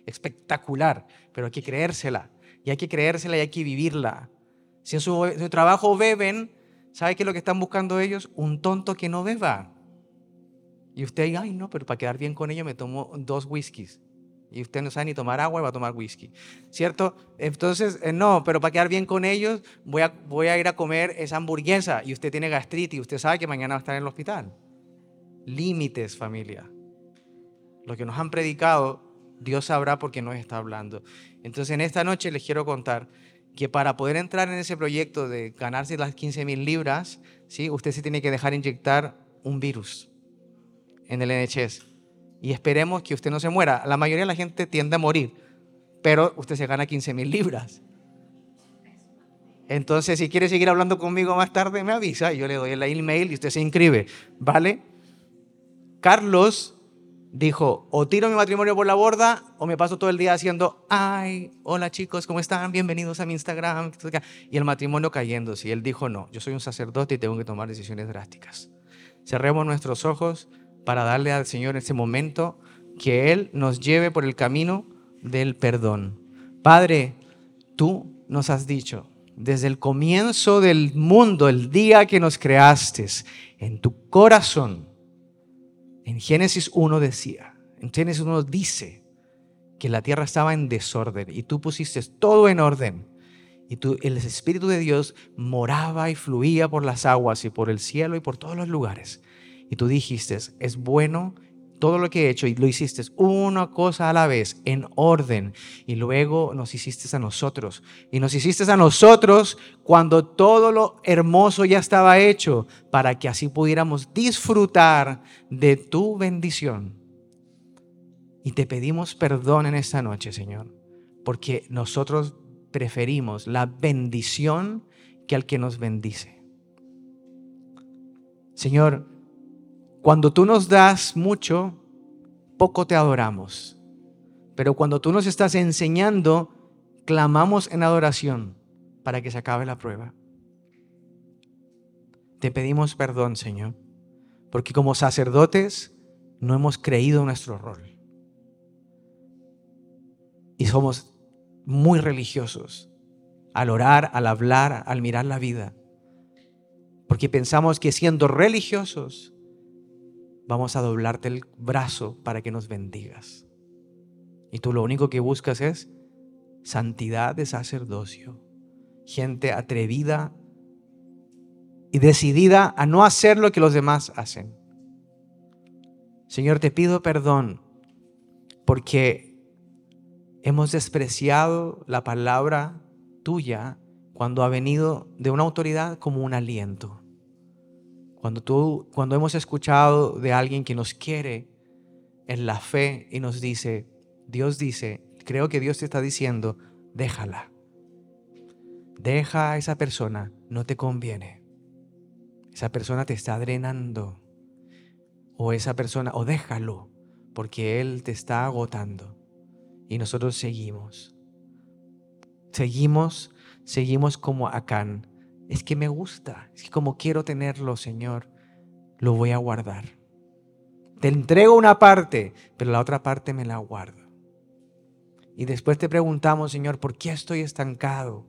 espectacular, pero hay que creérsela, y hay que creérsela y hay que vivirla. Si en su, trabajo beben, ¿sabe qué es lo que están buscando ellos? Un tonto que no beba. Y usted ay no, pero para quedar bien con ellos me tomo dos whiskies y usted no sabe ni tomar agua y va a tomar whisky, ¿cierto? Entonces, eh, no, pero para quedar bien con ellos, voy a, voy a ir a comer esa hamburguesa y usted tiene gastritis y usted sabe que mañana va a estar en el hospital. Límites, familia. Lo que nos han predicado, Dios sabrá por qué nos está hablando. Entonces, en esta noche les quiero contar que para poder entrar en ese proyecto de ganarse las 15 mil libras, ¿sí? usted se tiene que dejar inyectar un virus en el NHS y esperemos que usted no se muera. La mayoría de la gente tiende a morir, pero usted se gana 15 mil libras. Entonces, si quiere seguir hablando conmigo más tarde, me avisa y yo le doy el email y usted se inscribe, ¿vale? Carlos dijo, o tiro mi matrimonio por la borda o me paso todo el día haciendo, ay, hola chicos, ¿cómo están? Bienvenidos a mi Instagram. Y el matrimonio cayéndose. Y él dijo, no, yo soy un sacerdote y tengo que tomar decisiones drásticas. Cerremos nuestros ojos para darle al Señor ese momento que Él nos lleve por el camino del perdón. Padre, tú nos has dicho, desde el comienzo del mundo, el día que nos creaste, en tu corazón, en Génesis 1 decía, en Génesis 1 dice que la tierra estaba en desorden y tú pusiste todo en orden. Y tú, el Espíritu de Dios moraba y fluía por las aguas y por el cielo y por todos los lugares. Y tú dijiste, es bueno todo lo que he hecho y lo hiciste una cosa a la vez, en orden. Y luego nos hiciste a nosotros. Y nos hiciste a nosotros cuando todo lo hermoso ya estaba hecho, para que así pudiéramos disfrutar de tu bendición. Y te pedimos perdón en esta noche, Señor, porque nosotros preferimos la bendición que al que nos bendice. Señor, cuando tú nos das mucho, poco te adoramos. Pero cuando tú nos estás enseñando, clamamos en adoración para que se acabe la prueba. Te pedimos perdón, Señor, porque como sacerdotes no hemos creído nuestro rol. Y somos muy religiosos. al orar, al hablar, al mirar la vida. Porque pensamos que siendo religiosos vamos a doblarte el brazo para que nos bendigas. Y tú lo único que buscas es santidad de sacerdocio. Gente atrevida y decidida a no hacer lo que los demás hacen. Señor, te pido perdón porque hemos despreciado la palabra tuya cuando ha venido de una autoridad como un aliento. Cuando, tú, cuando hemos escuchado de alguien que nos quiere en la fe y nos dice, Dios dice, creo que Dios te está diciendo, déjala. Deja a esa persona, no te conviene. Esa persona te está drenando. O esa persona, o déjalo, porque Él te está agotando. Y nosotros seguimos. Seguimos, seguimos como Acán es que me gusta, es que como quiero tenerlo, Señor, lo voy a guardar. Te entrego una parte, pero la otra parte me la guardo. Y después te preguntamos, Señor, ¿por qué estoy estancado?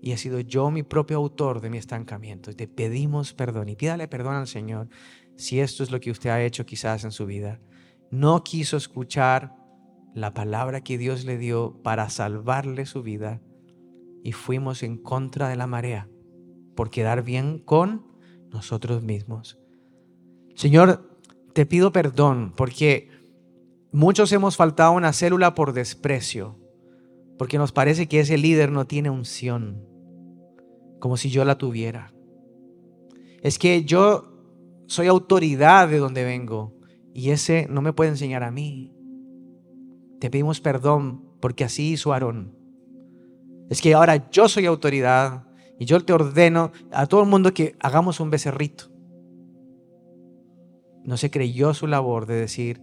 Y he sido yo mi propio autor de mi estancamiento. Y te pedimos perdón y pídale perdón al Señor si esto es lo que usted ha hecho quizás en su vida. No quiso escuchar la palabra que Dios le dio para salvarle su vida y fuimos en contra de la marea por quedar bien con nosotros mismos. Señor, te pido perdón porque muchos hemos faltado una célula por desprecio, porque nos parece que ese líder no tiene unción, como si yo la tuviera. Es que yo soy autoridad de donde vengo y ese no me puede enseñar a mí. Te pedimos perdón porque así hizo Aarón. Es que ahora yo soy autoridad y yo te ordeno a todo el mundo que hagamos un becerrito. No se creyó su labor de decir,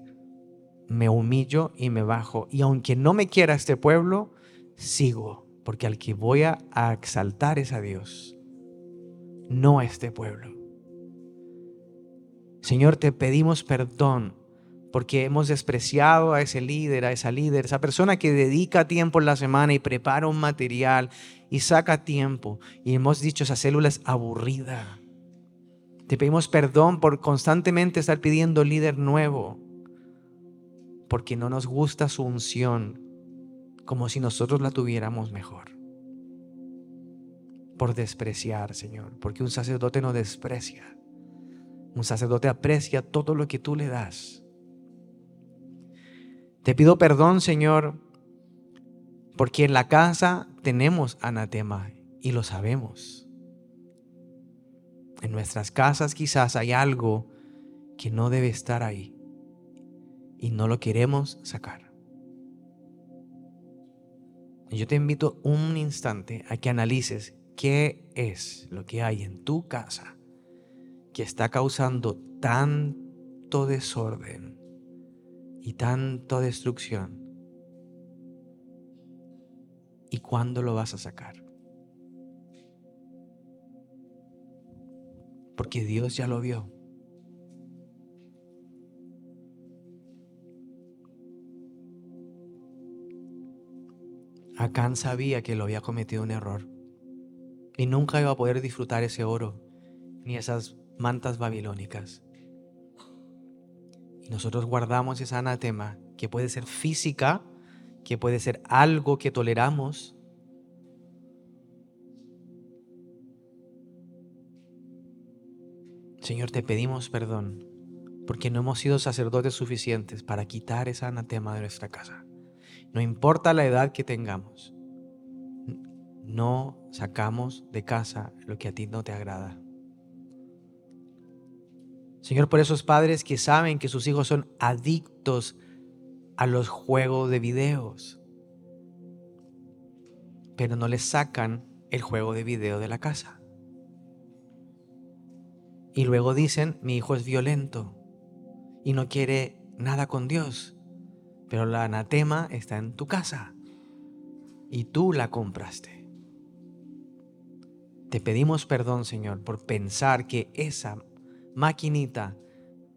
me humillo y me bajo. Y aunque no me quiera este pueblo, sigo, porque al que voy a exaltar es a Dios, no a este pueblo. Señor, te pedimos perdón porque hemos despreciado a ese líder, a esa líder, esa persona que dedica tiempo en la semana y prepara un material y saca tiempo. Y hemos dicho, esa célula es aburrida. Te pedimos perdón por constantemente estar pidiendo líder nuevo, porque no nos gusta su unción, como si nosotros la tuviéramos mejor. Por despreciar, Señor, porque un sacerdote no desprecia. Un sacerdote aprecia todo lo que tú le das te pido perdón, Señor, porque en la casa tenemos anatema y lo sabemos. En nuestras casas quizás hay algo que no debe estar ahí y no lo queremos sacar. Yo te invito un instante a que analices qué es lo que hay en tu casa que está causando tanto desorden y tanta destrucción. ¿Y cuándo lo vas a sacar? Porque Dios ya lo vio. Acán sabía que lo había cometido un error y nunca iba a poder disfrutar ese oro ni esas mantas babilónicas nosotros guardamos esa anatema, que puede ser física, que puede ser algo que toleramos, Señor, te pedimos perdón porque no hemos sido sacerdotes suficientes para quitar esa anatema de nuestra casa. No importa la edad que tengamos, no sacamos de casa lo que a ti no te agrada. Señor, por esos padres que saben que sus hijos son adictos a los juegos de videos, pero no les sacan el juego de video de la casa. Y luego dicen, mi hijo es violento y no quiere nada con Dios, pero la anatema está en tu casa y tú la compraste. Te pedimos perdón, Señor, por pensar que esa maquinita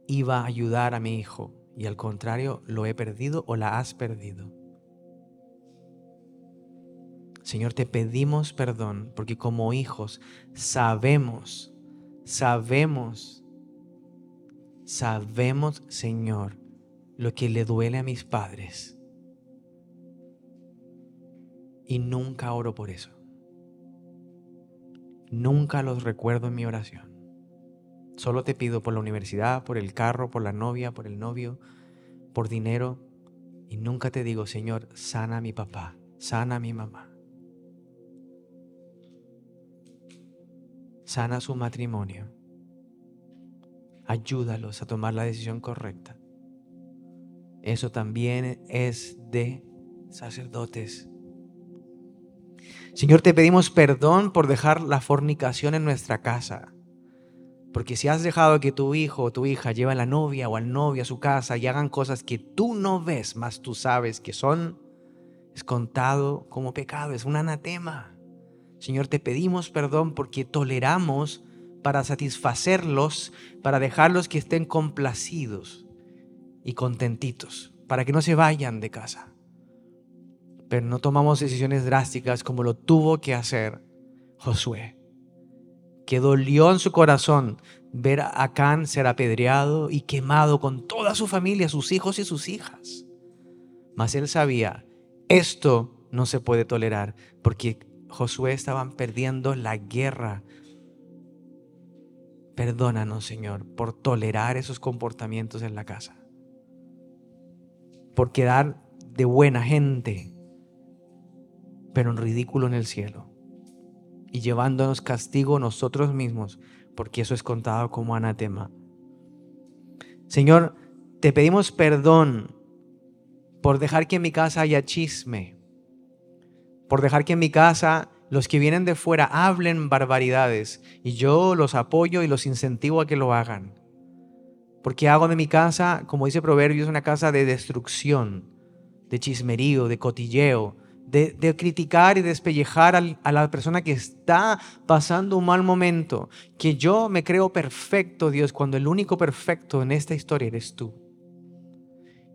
iba a ayudar a mi hijo y al contrario lo he perdido o la has perdido. Señor, te pedimos perdón porque como hijos sabemos, sabemos, sabemos, Señor, lo que le duele a mis padres. Y nunca oro por eso. Nunca los recuerdo en mi oración. Solo te pido por la universidad, por el carro, por la novia, por el novio, por dinero. Y nunca te digo, Señor, sana a mi papá, sana a mi mamá. Sana su matrimonio. Ayúdalos a tomar la decisión correcta. Eso también es de sacerdotes. Señor, te pedimos perdón por dejar la fornicación en nuestra casa. Porque si has dejado que tu hijo o tu hija lleve a la novia o al novio a su casa y hagan cosas que tú no ves, más tú sabes que son, es contado como pecado, es un anatema. Señor, te pedimos perdón porque toleramos para satisfacerlos, para dejarlos que estén complacidos y contentitos, para que no se vayan de casa. Pero no tomamos decisiones drásticas como lo tuvo que hacer Josué que dolió en su corazón ver a Acán ser apedreado y quemado con toda su familia, sus hijos y sus hijas. Mas él sabía, esto no se puede tolerar, porque Josué estaban perdiendo la guerra. Perdónanos, Señor, por tolerar esos comportamientos en la casa, por quedar de buena gente, pero en ridículo en el cielo y llevándonos castigo nosotros mismos, porque eso es contado como anatema. Señor, te pedimos perdón por dejar que en mi casa haya chisme, por dejar que en mi casa los que vienen de fuera hablen barbaridades y yo los apoyo y los incentivo a que lo hagan. Porque hago de mi casa, como dice Proverbios, una casa de destrucción, de chismerío, de cotilleo, de, criticar y despellejar a la persona que está pasando un mal momento, que yo me creo perfecto, Dios, cuando el único perfecto en esta historia eres tú.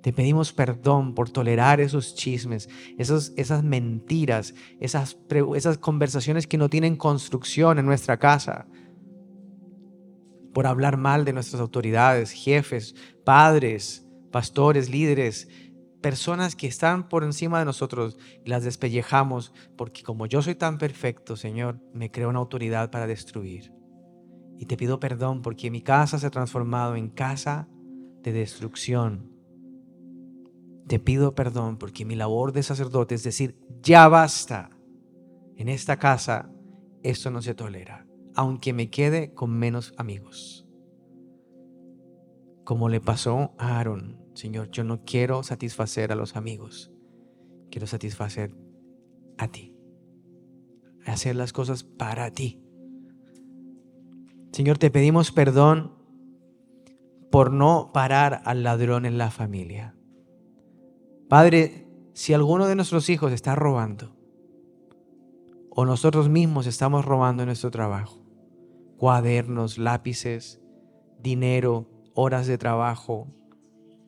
Te pedimos perdón por tolerar esos chismes, esos, esas mentiras, esas, esas conversaciones que no tienen construcción en nuestra casa, por hablar mal de nuestras autoridades, jefes, padres, pastores, líderes, personas que están por encima de nosotros las despellejamos, porque como yo soy tan perfecto, Señor, me creo una autoridad para destruir. Y te pido perdón porque mi casa se ha transformado en casa de destrucción. Te pido perdón porque mi labor de sacerdote es decir, ya basta. En esta casa esto no se tolera, aunque me quede con menos amigos. Como le pasó a Aarón Señor, yo no quiero satisfacer a los amigos, quiero satisfacer a ti, hacer las cosas para ti. Señor, te pedimos perdón por no parar al ladrón en la familia. Padre, si alguno de nuestros hijos está robando, o nosotros mismos estamos robando nuestro trabajo, cuadernos, lápices, dinero, horas de trabajo,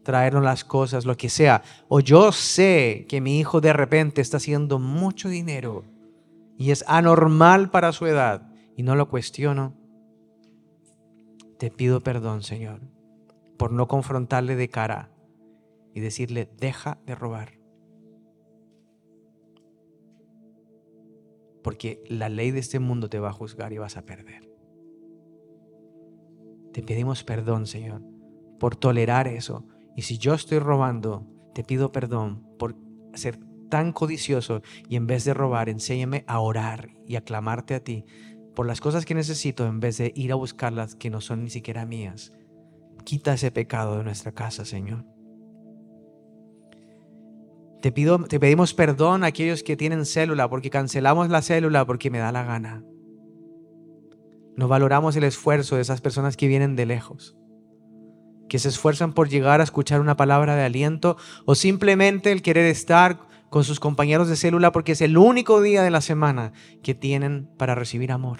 traernos las cosas, lo que sea. O yo sé que mi hijo de repente está haciendo mucho dinero y es anormal para su edad y no lo cuestiono. Te pido perdón, Señor, por no confrontarle de cara y decirle, deja de robar. Porque la ley de este mundo te va a juzgar y vas a perder. Te pedimos perdón, Señor, por tolerar eso, y si yo estoy robando, te pido perdón por ser tan codicioso y en vez de robar, enséñame a orar y a clamarte a ti por las cosas que necesito en vez de ir a buscarlas que no son ni siquiera mías. Quita ese pecado de nuestra casa, Señor. Te, pido, te pedimos perdón a aquellos que tienen célula porque cancelamos la célula porque me da la gana. No valoramos el esfuerzo de esas personas que vienen de lejos que se esfuerzan por llegar a escuchar una palabra de aliento o simplemente el querer estar con sus compañeros de célula porque es el único día de la semana que tienen para recibir amor.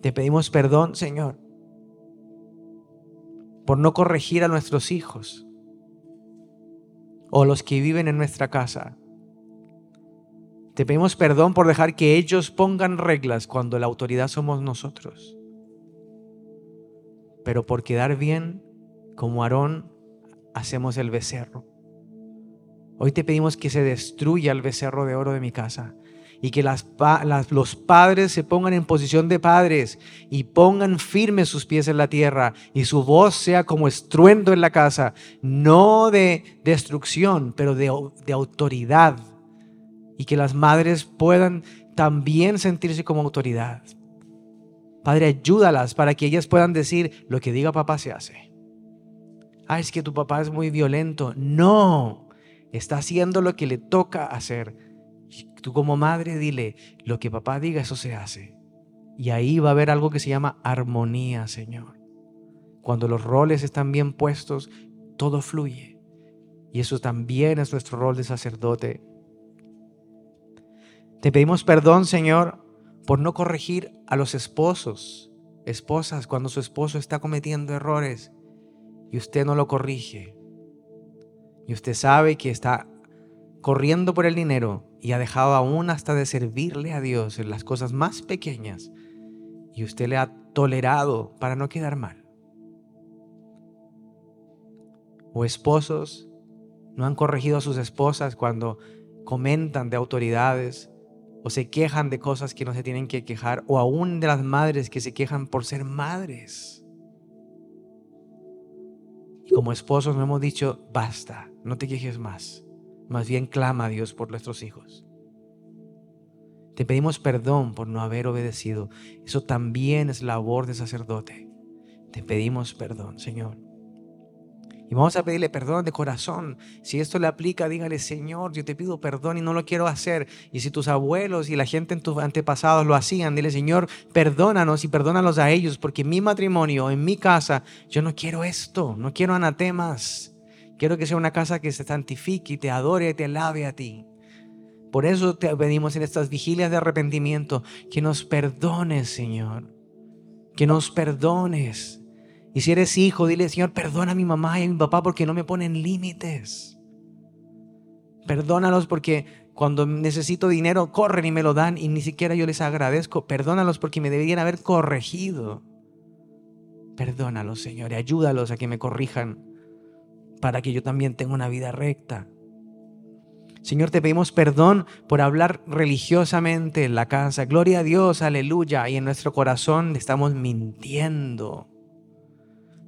Te pedimos perdón, Señor, por no corregir a nuestros hijos o los que viven en nuestra casa Te pedimos perdón por dejar que ellos pongan reglas cuando la autoridad somos nosotros. Pero por quedar bien, como Aarón, hacemos el becerro. Hoy te pedimos que se destruya el becerro de oro de mi casa y que las, los padres se pongan en posición de padres y pongan firmes sus pies en la tierra y su voz sea como estruendo en la casa, no de destrucción, pero de, de autoridad. Y que las madres puedan también sentirse como autoridad. Padre, ayúdalas para que ellas puedan decir, lo que diga papá se hace. Ah, es que tu papá es muy violento. No, está haciendo lo que le toca hacer Tú como madre dile, lo que papá diga, eso se hace. Y ahí va a haber algo que se llama armonía, Señor. Cuando los roles están bien puestos, todo fluye. Y eso también es nuestro rol de sacerdote. Te pedimos perdón, Señor, por no corregir a los esposos, esposas, cuando su esposo está cometiendo errores y usted no lo corrige. Y usted sabe que está corriendo por el dinero y ha dejado aún hasta de servirle a Dios en las cosas más pequeñas y usted le ha tolerado para no quedar mal. O esposos no han corregido a sus esposas cuando comentan de autoridades o se quejan de cosas que no se tienen que quejar o aún de las madres que se quejan por ser madres. Y como esposos no hemos dicho, basta, no te quejes más. Más bien clama a Dios por nuestros hijos. Te pedimos perdón por no haber obedecido. Eso también es labor de sacerdote. Te pedimos perdón, Señor. Y vamos a pedirle perdón de corazón. Si esto le aplica, dígale, Señor, yo te pido perdón y no lo quiero hacer. Y si tus abuelos y la gente en tus antepasados lo hacían, dile, Señor, perdónanos y perdónalos a ellos, porque en mi matrimonio, en mi casa, yo no quiero esto, no quiero anatemas. Quiero que sea una casa que se santifique y te adore y te alabe a ti. Por eso te pedimos en estas vigilias de arrepentimiento que nos perdones, Señor. Que nos perdones. Y si eres hijo, dile, Señor, perdona a mi mamá y a mi papá porque no me ponen límites. Perdónalos porque cuando necesito dinero corren y me lo dan y ni siquiera yo les agradezco. Perdónalos porque me deberían haber corregido. Perdónalos, Señor, y ayúdalos a que me corrijan para que yo también tenga una vida recta. Señor, te pedimos perdón por hablar religiosamente en la casa. Gloria a Dios, aleluya. Y en nuestro corazón estamos mintiendo.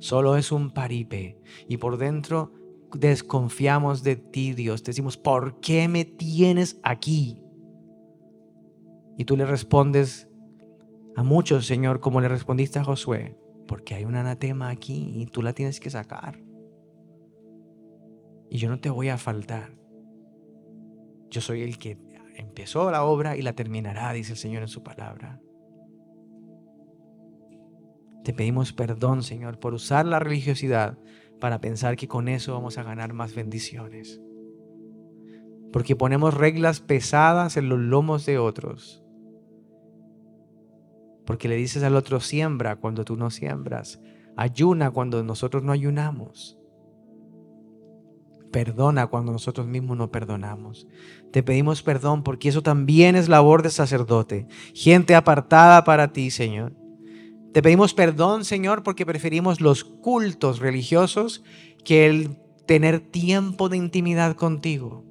Solo es un paripe. Y por dentro desconfiamos de ti, Dios. Decimos, ¿por qué me tienes aquí? Y tú le respondes a muchos, Señor, como le respondiste a Josué, porque hay un anatema aquí y tú la tienes que sacar y yo no te voy a faltar. Yo soy el que empezó la obra y la terminará, dice el Señor en su palabra. Te pedimos perdón, Señor, por usar la religiosidad para pensar que con eso vamos a ganar más bendiciones. Porque ponemos reglas pesadas en los lomos de otros. Porque le dices al otro siembra cuando tú no siembras. Ayuna cuando nosotros no ayunamos perdona cuando nosotros mismos no perdonamos. Te pedimos perdón porque eso también es labor de sacerdote, gente apartada para ti, Señor. Te pedimos perdón, Señor, porque preferimos los cultos religiosos que el tener tiempo de intimidad contigo.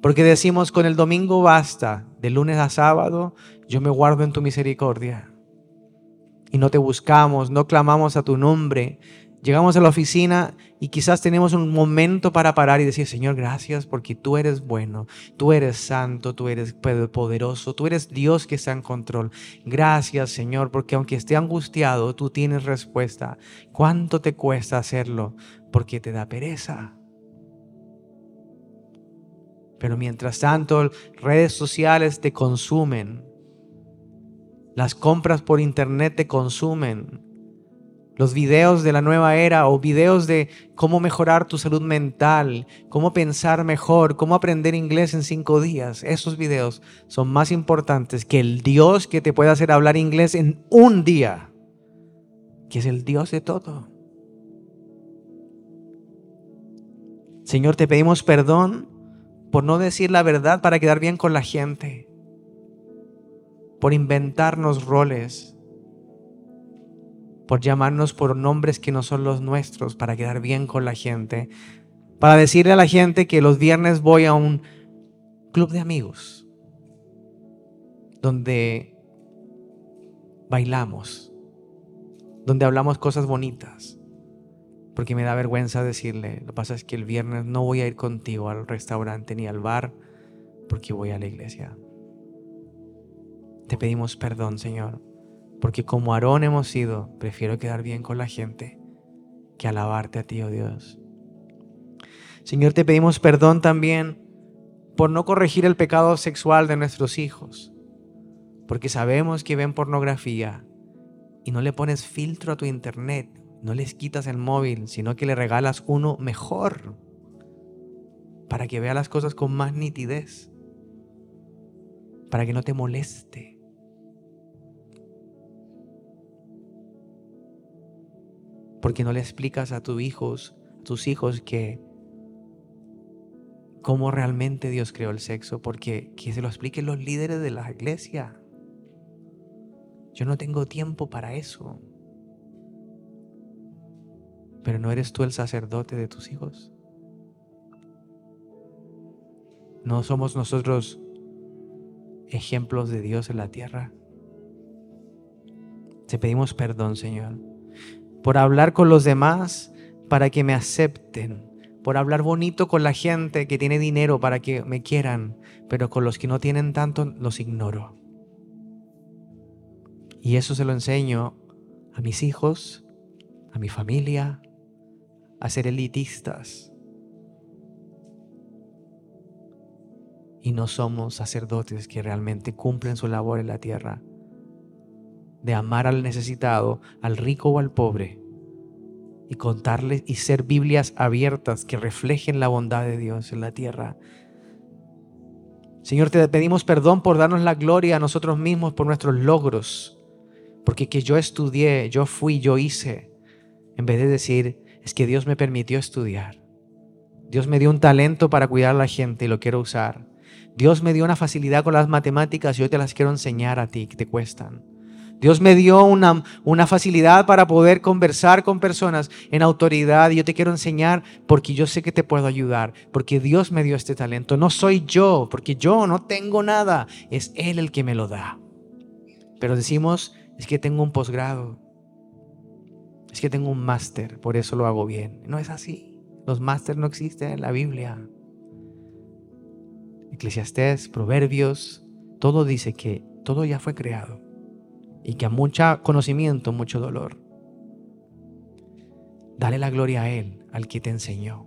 Porque decimos, con el domingo basta, de lunes a sábado, yo me guardo en tu misericordia. Y no te buscamos, no clamamos a tu nombre, Llegamos a la oficina y quizás tenemos un momento para parar y decir, Señor, gracias porque tú eres bueno, tú eres santo, tú eres poderoso, tú eres Dios que está en control. Gracias, Señor, porque aunque esté angustiado, tú tienes respuesta. ¿Cuánto te cuesta hacerlo? Porque te da pereza. Pero mientras tanto, redes sociales te consumen. Las compras por internet te consumen los videos de la nueva era o videos de cómo mejorar tu salud mental, cómo pensar mejor, cómo aprender inglés en cinco días. Esos videos son más importantes que el Dios que te puede hacer hablar inglés en un día, que es el Dios de todo. Señor, te pedimos perdón por no decir la verdad para quedar bien con la gente, por inventarnos roles, por llamarnos por nombres que no son los nuestros para quedar bien con la gente, para decirle a la gente que los viernes voy a un club de amigos donde bailamos, donde hablamos cosas bonitas, porque me da vergüenza decirle, lo que pasa es que el viernes no voy a ir contigo al restaurante ni al bar, porque voy a la iglesia. Te pedimos perdón, Señor, porque como Aarón hemos sido, prefiero quedar bien con la gente que alabarte a ti, oh Dios. Señor, te pedimos perdón también por no corregir el pecado sexual de nuestros hijos, porque sabemos que ven pornografía y no le pones filtro a tu internet, no les quitas el móvil, sino que le regalas uno mejor para que vea las cosas con más nitidez, para que no te moleste. Porque no le explicas a tus hijos, tus hijos que cómo realmente Dios creó el sexo, porque que se lo expliquen los líderes de la iglesia. Yo no tengo tiempo para eso. Pero ¿no eres tú el sacerdote de tus hijos? ¿No somos nosotros ejemplos de Dios en la tierra? Te pedimos perdón, Señor, por hablar con los demás para que me acepten, por hablar bonito con la gente que tiene dinero para que me quieran, pero con los que no tienen tanto los ignoro. Y eso se lo enseño a mis hijos, a mi familia, a ser elitistas. Y no somos sacerdotes que realmente cumplen su labor en la tierra, de amar al necesitado, al rico o al pobre, y contarles y ser Biblias abiertas que reflejen la bondad de Dios en la tierra. Señor, te pedimos perdón por darnos la gloria a nosotros mismos por nuestros logros, porque que yo estudié, yo fui, yo hice, en vez de decir, es que Dios me permitió estudiar. Dios me dio un talento para cuidar a la gente y lo quiero usar. Dios me dio una facilidad con las matemáticas y hoy te las quiero enseñar a ti que te cuestan. Dios me dio una, una, facilidad para poder conversar con personas en autoridad y yo te quiero enseñar porque yo sé que te puedo ayudar, porque Dios me dio este talento. No soy yo, porque yo no tengo nada, es Él el que me lo da. Pero decimos, es que tengo un posgrado, es que tengo un máster, por eso lo hago bien. No es así. Los másteres no existen en la Biblia. Eclesiastés, Proverbios, todo dice que todo ya fue creado y que a mucho conocimiento, mucho dolor. Dale la gloria a Él, al que te enseñó.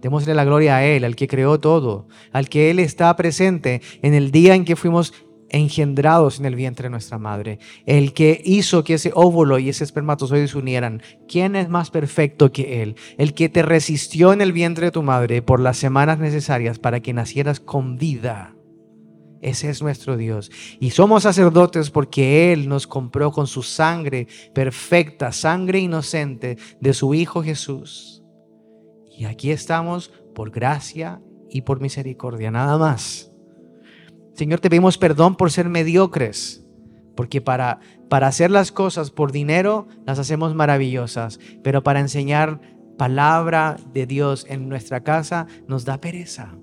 Démosle la gloria a Él, al que creó todo, al que Él está presente en el día en que fuimos engendrados en el vientre de nuestra madre, el que hizo que ese óvulo y ese espermatozoide se unieran. ¿Quién es más perfecto que Él? El que te resistió en el vientre de tu madre por las semanas necesarias para que nacieras con vida. Ese es nuestro Dios. Y somos sacerdotes porque Él nos compró con su sangre perfecta, sangre inocente de su Hijo Jesús. Y aquí estamos por gracia y por misericordia, nada más. Señor, te pedimos perdón por ser mediocres, porque para, para hacer las cosas por dinero las hacemos maravillosas, pero para enseñar palabra de Dios en nuestra casa nos da pereza.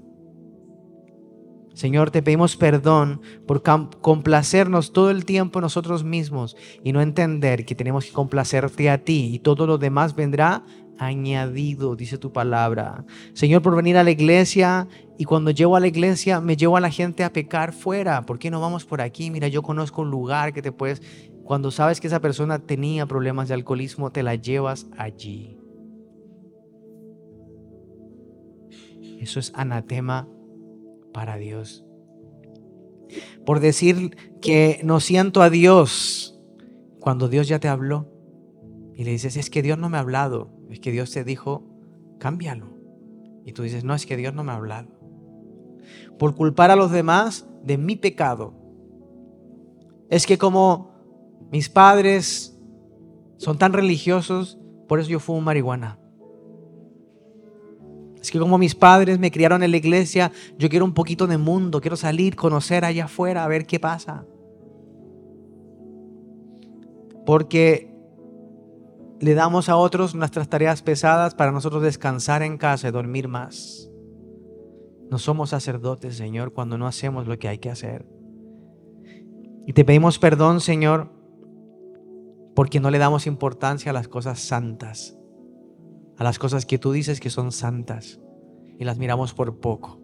Señor, te pedimos perdón por complacernos todo el tiempo nosotros mismos y no entender que tenemos que complacerte a ti y todo lo demás vendrá añadido, dice tu palabra. Señor, por venir a la iglesia y cuando llevo a la iglesia me llevo a la gente a pecar fuera. ¿Por qué no vamos por aquí? Mira, yo conozco un lugar que te puedes... Cuando sabes que esa persona tenía problemas de alcoholismo, te la llevas allí. Eso es anatema para Dios. Por decir que no siento a Dios cuando Dios ya te habló y le dices, es que Dios no me ha hablado. Es que Dios te dijo, cámbialo. Y tú dices, no, es que Dios no me ha hablado. Por culpar a los demás de mi pecado. Es que como mis padres son tan religiosos, por eso yo fumo marihuana. Es que como mis padres me criaron en la iglesia, yo quiero un poquito de mundo, quiero salir, conocer allá afuera, a ver qué pasa. Porque le damos a otros nuestras tareas pesadas para nosotros descansar en casa y dormir más. No somos sacerdotes, Señor, cuando no hacemos lo que hay que hacer. Y te pedimos perdón, Señor, porque no le damos importancia a las cosas santas, a las cosas que tú dices que son santas y las miramos por poco.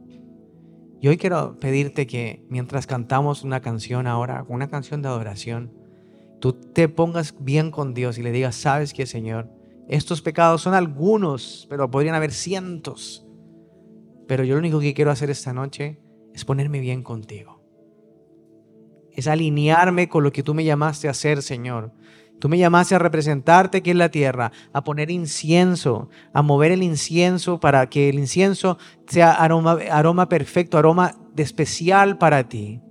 Y hoy quiero pedirte que mientras cantamos una canción ahora, una canción de adoración, tú te pongas bien con Dios y le digas, sabes que Señor, estos pecados son algunos, pero podrían haber cientos. Pero yo lo único que quiero hacer esta noche es ponerme bien contigo. Es alinearme con lo que tú me llamaste a hacer, Señor. Tú me llamaste a representarte aquí en la tierra, a poner incienso, a mover el incienso para que el incienso sea aroma, aroma perfecto, aroma de especial para ti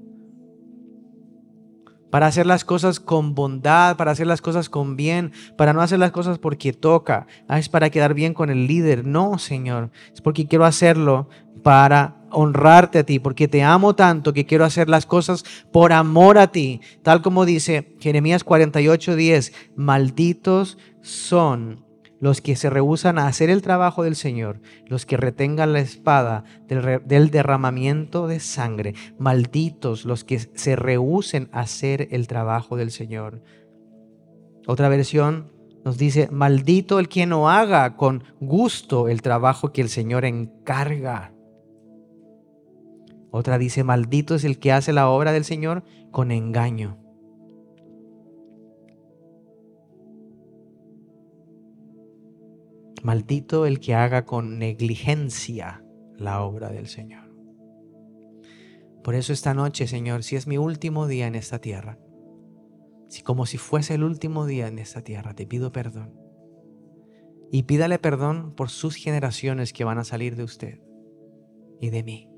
para hacer las cosas con bondad, para hacer las cosas con bien, para no hacer las cosas porque toca, ah, es para quedar bien con el líder. No, Señor, es porque quiero hacerlo para honrarte a ti, porque te amo tanto que quiero hacer las cosas por amor a ti, tal como dice Jeremías 48:10, malditos son los que se rehusan a hacer el trabajo del Señor, los que retengan la espada del, derramamiento de sangre, malditos los que se rehusen a hacer el trabajo del Señor. Otra versión nos dice, maldito el que no haga con gusto el trabajo que el Señor encarga. Otra dice, maldito es el que hace la obra del Señor con engaño. Maldito el que haga con negligencia la obra del Señor. Por eso esta noche, Señor, si es mi último día en esta tierra, si como si fuese el último día en esta tierra, te pido perdón. Y pídale perdón por sus generaciones que van a salir de usted y de mí.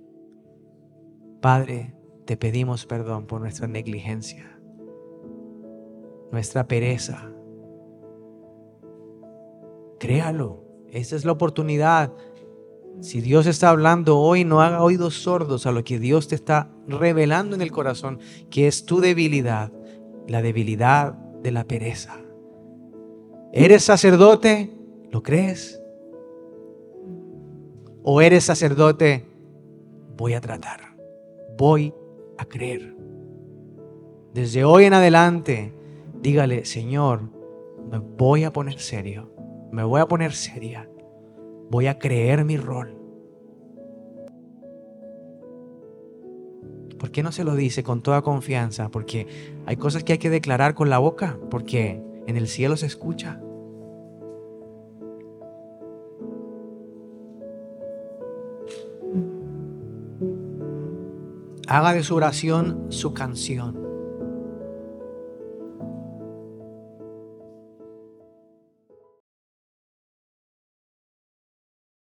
Padre, te pedimos perdón por nuestra negligencia, nuestra pereza, Créalo. Esa es la oportunidad. Si Dios está hablando hoy, no haga oídos sordos a lo que Dios te está revelando en el corazón, que es tu debilidad, la debilidad de la pereza. ¿Eres sacerdote? ¿Lo crees? ¿O eres sacerdote? Voy a tratar, voy a creer. Desde hoy en adelante, dígale, Señor, me voy a poner serio me voy a poner seria, voy a creer mi rol. ¿Por qué no se lo dice con toda confianza? Porque hay cosas que hay que declarar con la boca, porque en el cielo se escucha. Haga de su oración su canción.